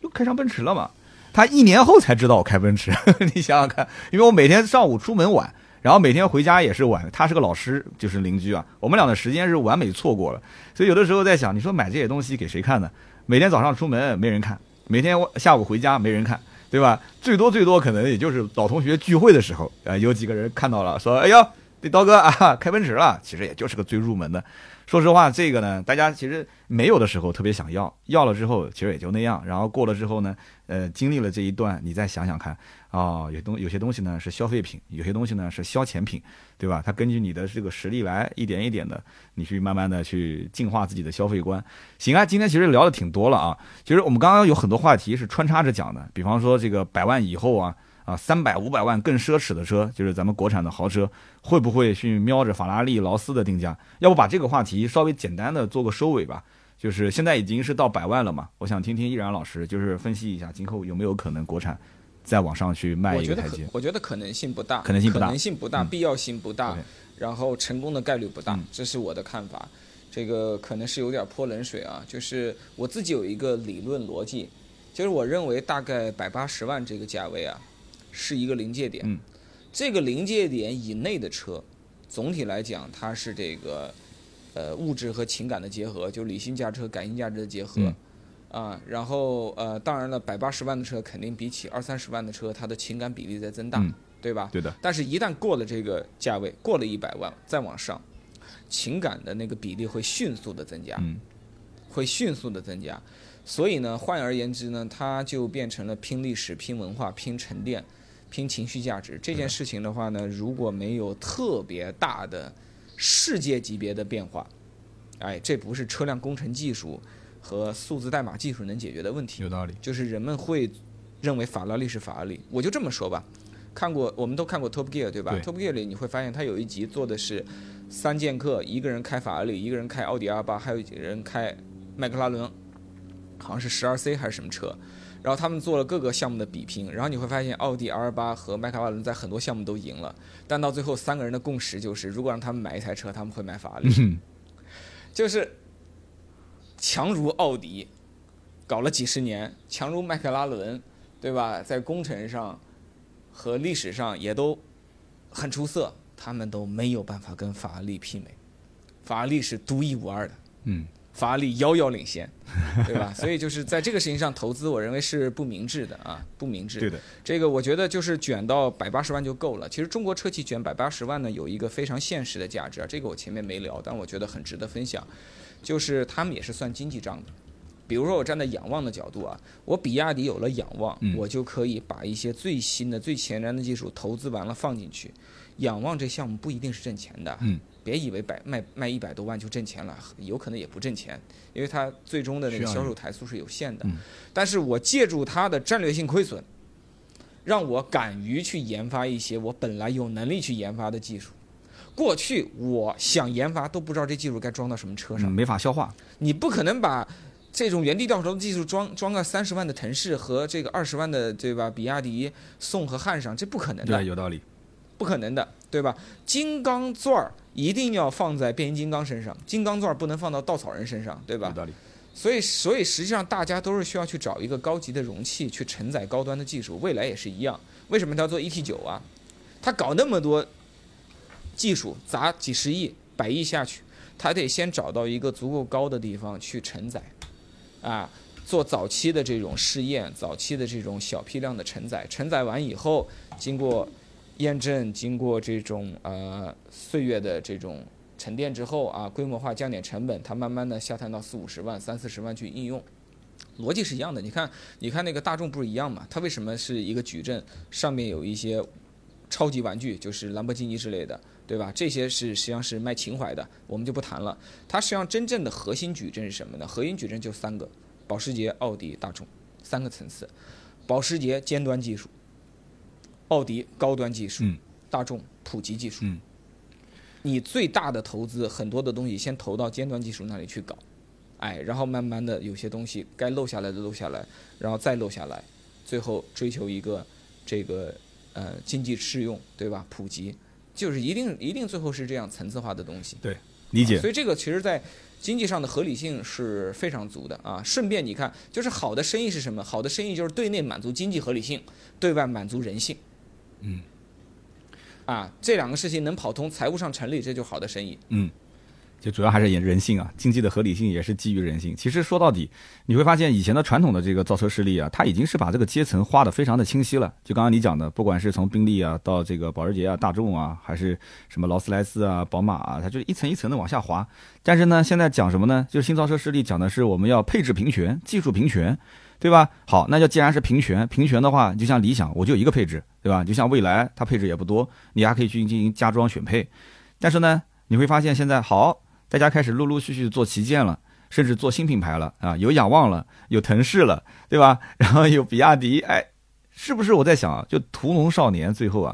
又开上奔驰了嘛？”他一年后才知道我开奔驰，你想想看，因为我每天上午出门晚。然后每天回家也是晚，他是个老师，就是邻居啊。我们俩的时间是完美错过了，所以有的时候在想，你说买这些东西给谁看呢？每天早上出门没人看，每天下午回家没人看，对吧？最多最多可能也就是老同学聚会的时候，呃，有几个人看到了，说：“哎呦，这刀哥啊，开奔驰了。”其实也就是个最入门的。说实话，这个呢，大家其实没有的时候特别想要，要了之后其实也就那样。然后过了之后呢，呃，经历了这一段，你再想想看，啊，有东有些东西呢是消费品，有些东西呢是消遣品，对吧？它根据你的这个实力来一点一点的，你去慢慢的去净化自己的消费观。行啊，今天其实聊的挺多了啊，其实我们刚刚有很多话题是穿插着讲的，比方说这个百万以后啊。啊，三百五百万更奢侈的车，就是咱们国产的豪车，会不会去瞄着法拉利、劳斯的定价？要不把这个话题稍微简单的做个收尾吧？就是现在已经是到百万了嘛，我想听听易然老师就是分析一下，今后有没有可能国产再往上去迈一个台阶？我觉得可能性不大，可能性不大，可能性不大，必要性不大，然后成功的概率不大，这是我的看法。这个可能是有点泼冷水啊，就是我自己有一个理论逻辑，就是我认为大概百八十万这个价位啊。是一个临界点，这个临界点以内的车，总体来讲它是这个，呃，物质和情感的结合，就理性价值和感性价值的结合，啊，然后呃，当然了，百八十万的车肯定比起二三十万的车，它的情感比例在增大，对吧？对的。但是，一旦过了这个价位，过了一百万，再往上，情感的那个比例会迅速的增加，会迅速的增加。所以呢，换而言之呢，它就变成了拼历史、拼文化、拼沉淀。拼情绪价值这件事情的话呢，如果没有特别大的世界级别的变化，哎，这不是车辆工程技术和数字代码技术能解决的问题。有道理，就是人们会认为法拉利是法拉利。我就这么说吧，看过我们都看过 Top Gear 对吧？Top Gear 里你会发现，它有一集做的是三剑客，一个人开法拉利，一个人开奥迪 R 八，还有一个人开麦克拉伦，好像是十二 C 还是什么车。然后他们做了各个项目的比拼，然后你会发现奥迪 R 八和迈凯拉伦在很多项目都赢了，但到最后三个人的共识就是，如果让他们买一台车，他们会买法拉利，就是强如奥迪，搞了几十年，强如迈凯拉伦，对吧？在工程上和历史上也都很出色，他们都没有办法跟法拉利媲美，法拉利是独一无二的。嗯。法拉利遥遥领先，对吧？所以就是在这个事情上投资，我认为是不明智的啊，不明智。对的，这个我觉得就是卷到百八十万就够了。其实中国车企卷百八十万呢，有一个非常现实的价值啊，这个我前面没聊，但我觉得很值得分享，就是他们也是算经济账的。比如说我站在仰望的角度啊，我比亚迪有了仰望，我就可以把一些最新的、最前瞻的技术投资完了放进去。仰望这项目不一定是挣钱的，嗯。别以为百卖卖一百多万就挣钱了，有可能也不挣钱，因为它最终的那个销售台数是有限的。但是我借助它的战略性亏损，让我敢于去研发一些我本来有能力去研发的技术。过去我想研发都不知道这技术该装到什么车上，没法消化。你不可能把这种原地掉头的技术装装个三十万的腾势和这个二十万的对吧？比亚迪宋和汉上，这不可能的。对，有道理，不可能的，对吧？金刚钻儿一定要放在变形金刚身上，金刚钻不能放到稻草人身上，对吧？有道理。所以，所以实际上大家都是需要去找一个高级的容器去承载高端的技术，未来也是一样。为什么他要做 ET 九啊？他搞那么多。技术砸几十亿、百亿下去，他得先找到一个足够高的地方去承载，啊，做早期的这种试验，早期的这种小批量的承载，承载完以后，经过验证，经过这种呃岁月的这种沉淀之后啊，规模化降点成本，它慢慢的下探到四五十万、三四十万去应用，逻辑是一样的。你看，你看那个大众不是一样嘛？它为什么是一个矩阵，上面有一些超级玩具，就是兰博基尼之类的？对吧？这些是实际上是卖情怀的，我们就不谈了。它实际上真正的核心矩阵是什么呢？核心矩阵就三个：保时捷、奥迪、大众，三个层次。保时捷尖端技术，奥迪高端技术，大众普及技术。你最大的投资，很多的东西先投到尖端技术那里去搞，哎，然后慢慢的有些东西该漏下来的漏下来，然后再漏下来，最后追求一个这个呃经济适用，对吧？普及。就是一定一定最后是这样层次化的东西，对，理解。所以这个其实，在经济上的合理性是非常足的啊。顺便你看，就是好的生意是什么？好的生意就是对内满足经济合理性，对外满足人性。嗯。啊，这两个事情能跑通，财务上成立，这就好的生意。嗯。就主要还是人人性啊，经济的合理性也是基于人性。其实说到底，你会发现以前的传统的这个造车势力啊，它已经是把这个阶层画的非常的清晰了。就刚刚你讲的，不管是从宾利啊到这个保时捷啊、大众啊，还是什么劳斯莱斯啊、宝马啊，它就一层一层的往下滑。但是呢，现在讲什么呢？就是新造车势力讲的是我们要配置平权、技术平权，对吧？好，那就既然是平权，平权的话，就像理想，我就一个配置，对吧？就像未来，它配置也不多，你还可以去进行加装选配。但是呢，你会发现现在好。大家开始陆陆续续做旗舰了，甚至做新品牌了啊，有仰望了，有腾势了，对吧？然后有比亚迪，哎，是不是我在想？就屠龙少年最后啊，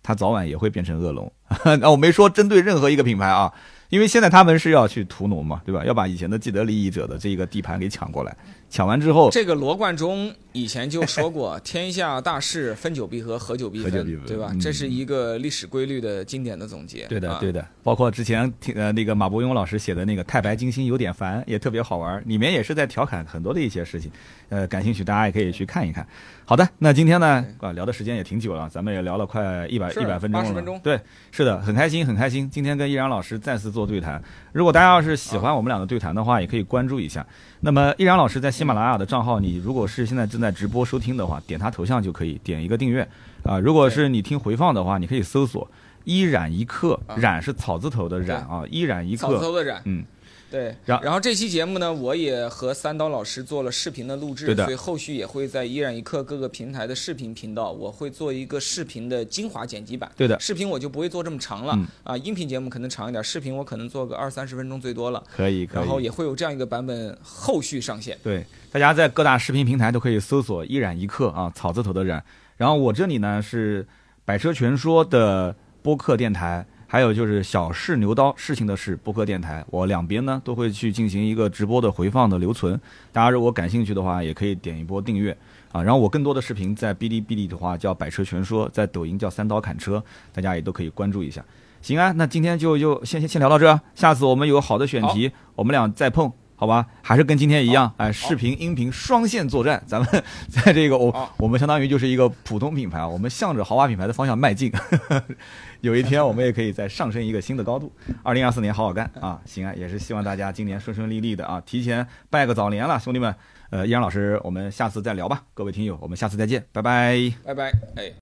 他早晚也会变成恶龙。那我没说针对任何一个品牌啊。因为现在他们是要去屠龙嘛，对吧？要把以前的既得利益者的这个地盘给抢过来，抢完之后，这个罗贯中以前就说过：“ 天下大事，分久必合，合久必分，对吧？”这是一个历史规律的经典的总结。对的，对的。包括之前听呃那个马伯庸老师写的那个《太白金星有点烦》，也特别好玩，里面也是在调侃很多的一些事情。呃，感兴趣大家也可以去看一看。好的，那今天呢，啊，聊的时间也挺久了，咱们也聊了快一百一百分钟了。对，是的，很开心，很开心。今天跟易然老师再次做。对谈，如果大家要是喜欢我们俩的对谈的话，也可以关注一下。那么易然老师在喜马拉雅的账号，你如果是现在正在直播收听的话，点他头像就可以点一个订阅啊。如果是你听回放的话，你可以搜索“一染一刻”，染是草字头的染啊，一染一刻，草字头的染，嗯。对，然然后这期节目呢，我也和三刀老师做了视频的录制，所以后续也会在依然一刻各个平台的视频频道，我会做一个视频的精华剪辑版。对的，视频我就不会做这么长了啊，音频节目可能长一点，视频我可能做个二三十分钟最多了。可以，可以。然后也会有这样一个版本后续上线。对，大家在各大视频平台都可以搜索“依然一刻”啊，草字头的染。然后我这里呢是百车全说的播客电台。还有就是小试牛刀，事情的事播客电台，我两边呢都会去进行一个直播的回放的留存。大家如果感兴趣的话，也可以点一波订阅啊。然后我更多的视频在哔哩哔哩的话叫百车全说，在抖音叫三刀砍车，大家也都可以关注一下。行啊，那今天就就先先先聊到这，下次我们有好的选题，我们俩再碰。好吧，还是跟今天一样，哎，视频、音频双线作战。咱们 在这个我我们相当于就是一个普通品牌，我们向着豪华品牌的方向迈进。有一天我们也可以再上升一个新的高度。二零二四年好好干啊！行啊，也是希望大家今年顺顺利利的啊！提前拜个早年了，兄弟们。呃，易阳老师，我们下次再聊吧。各位听友，我们下次再见，拜拜，拜拜，哎。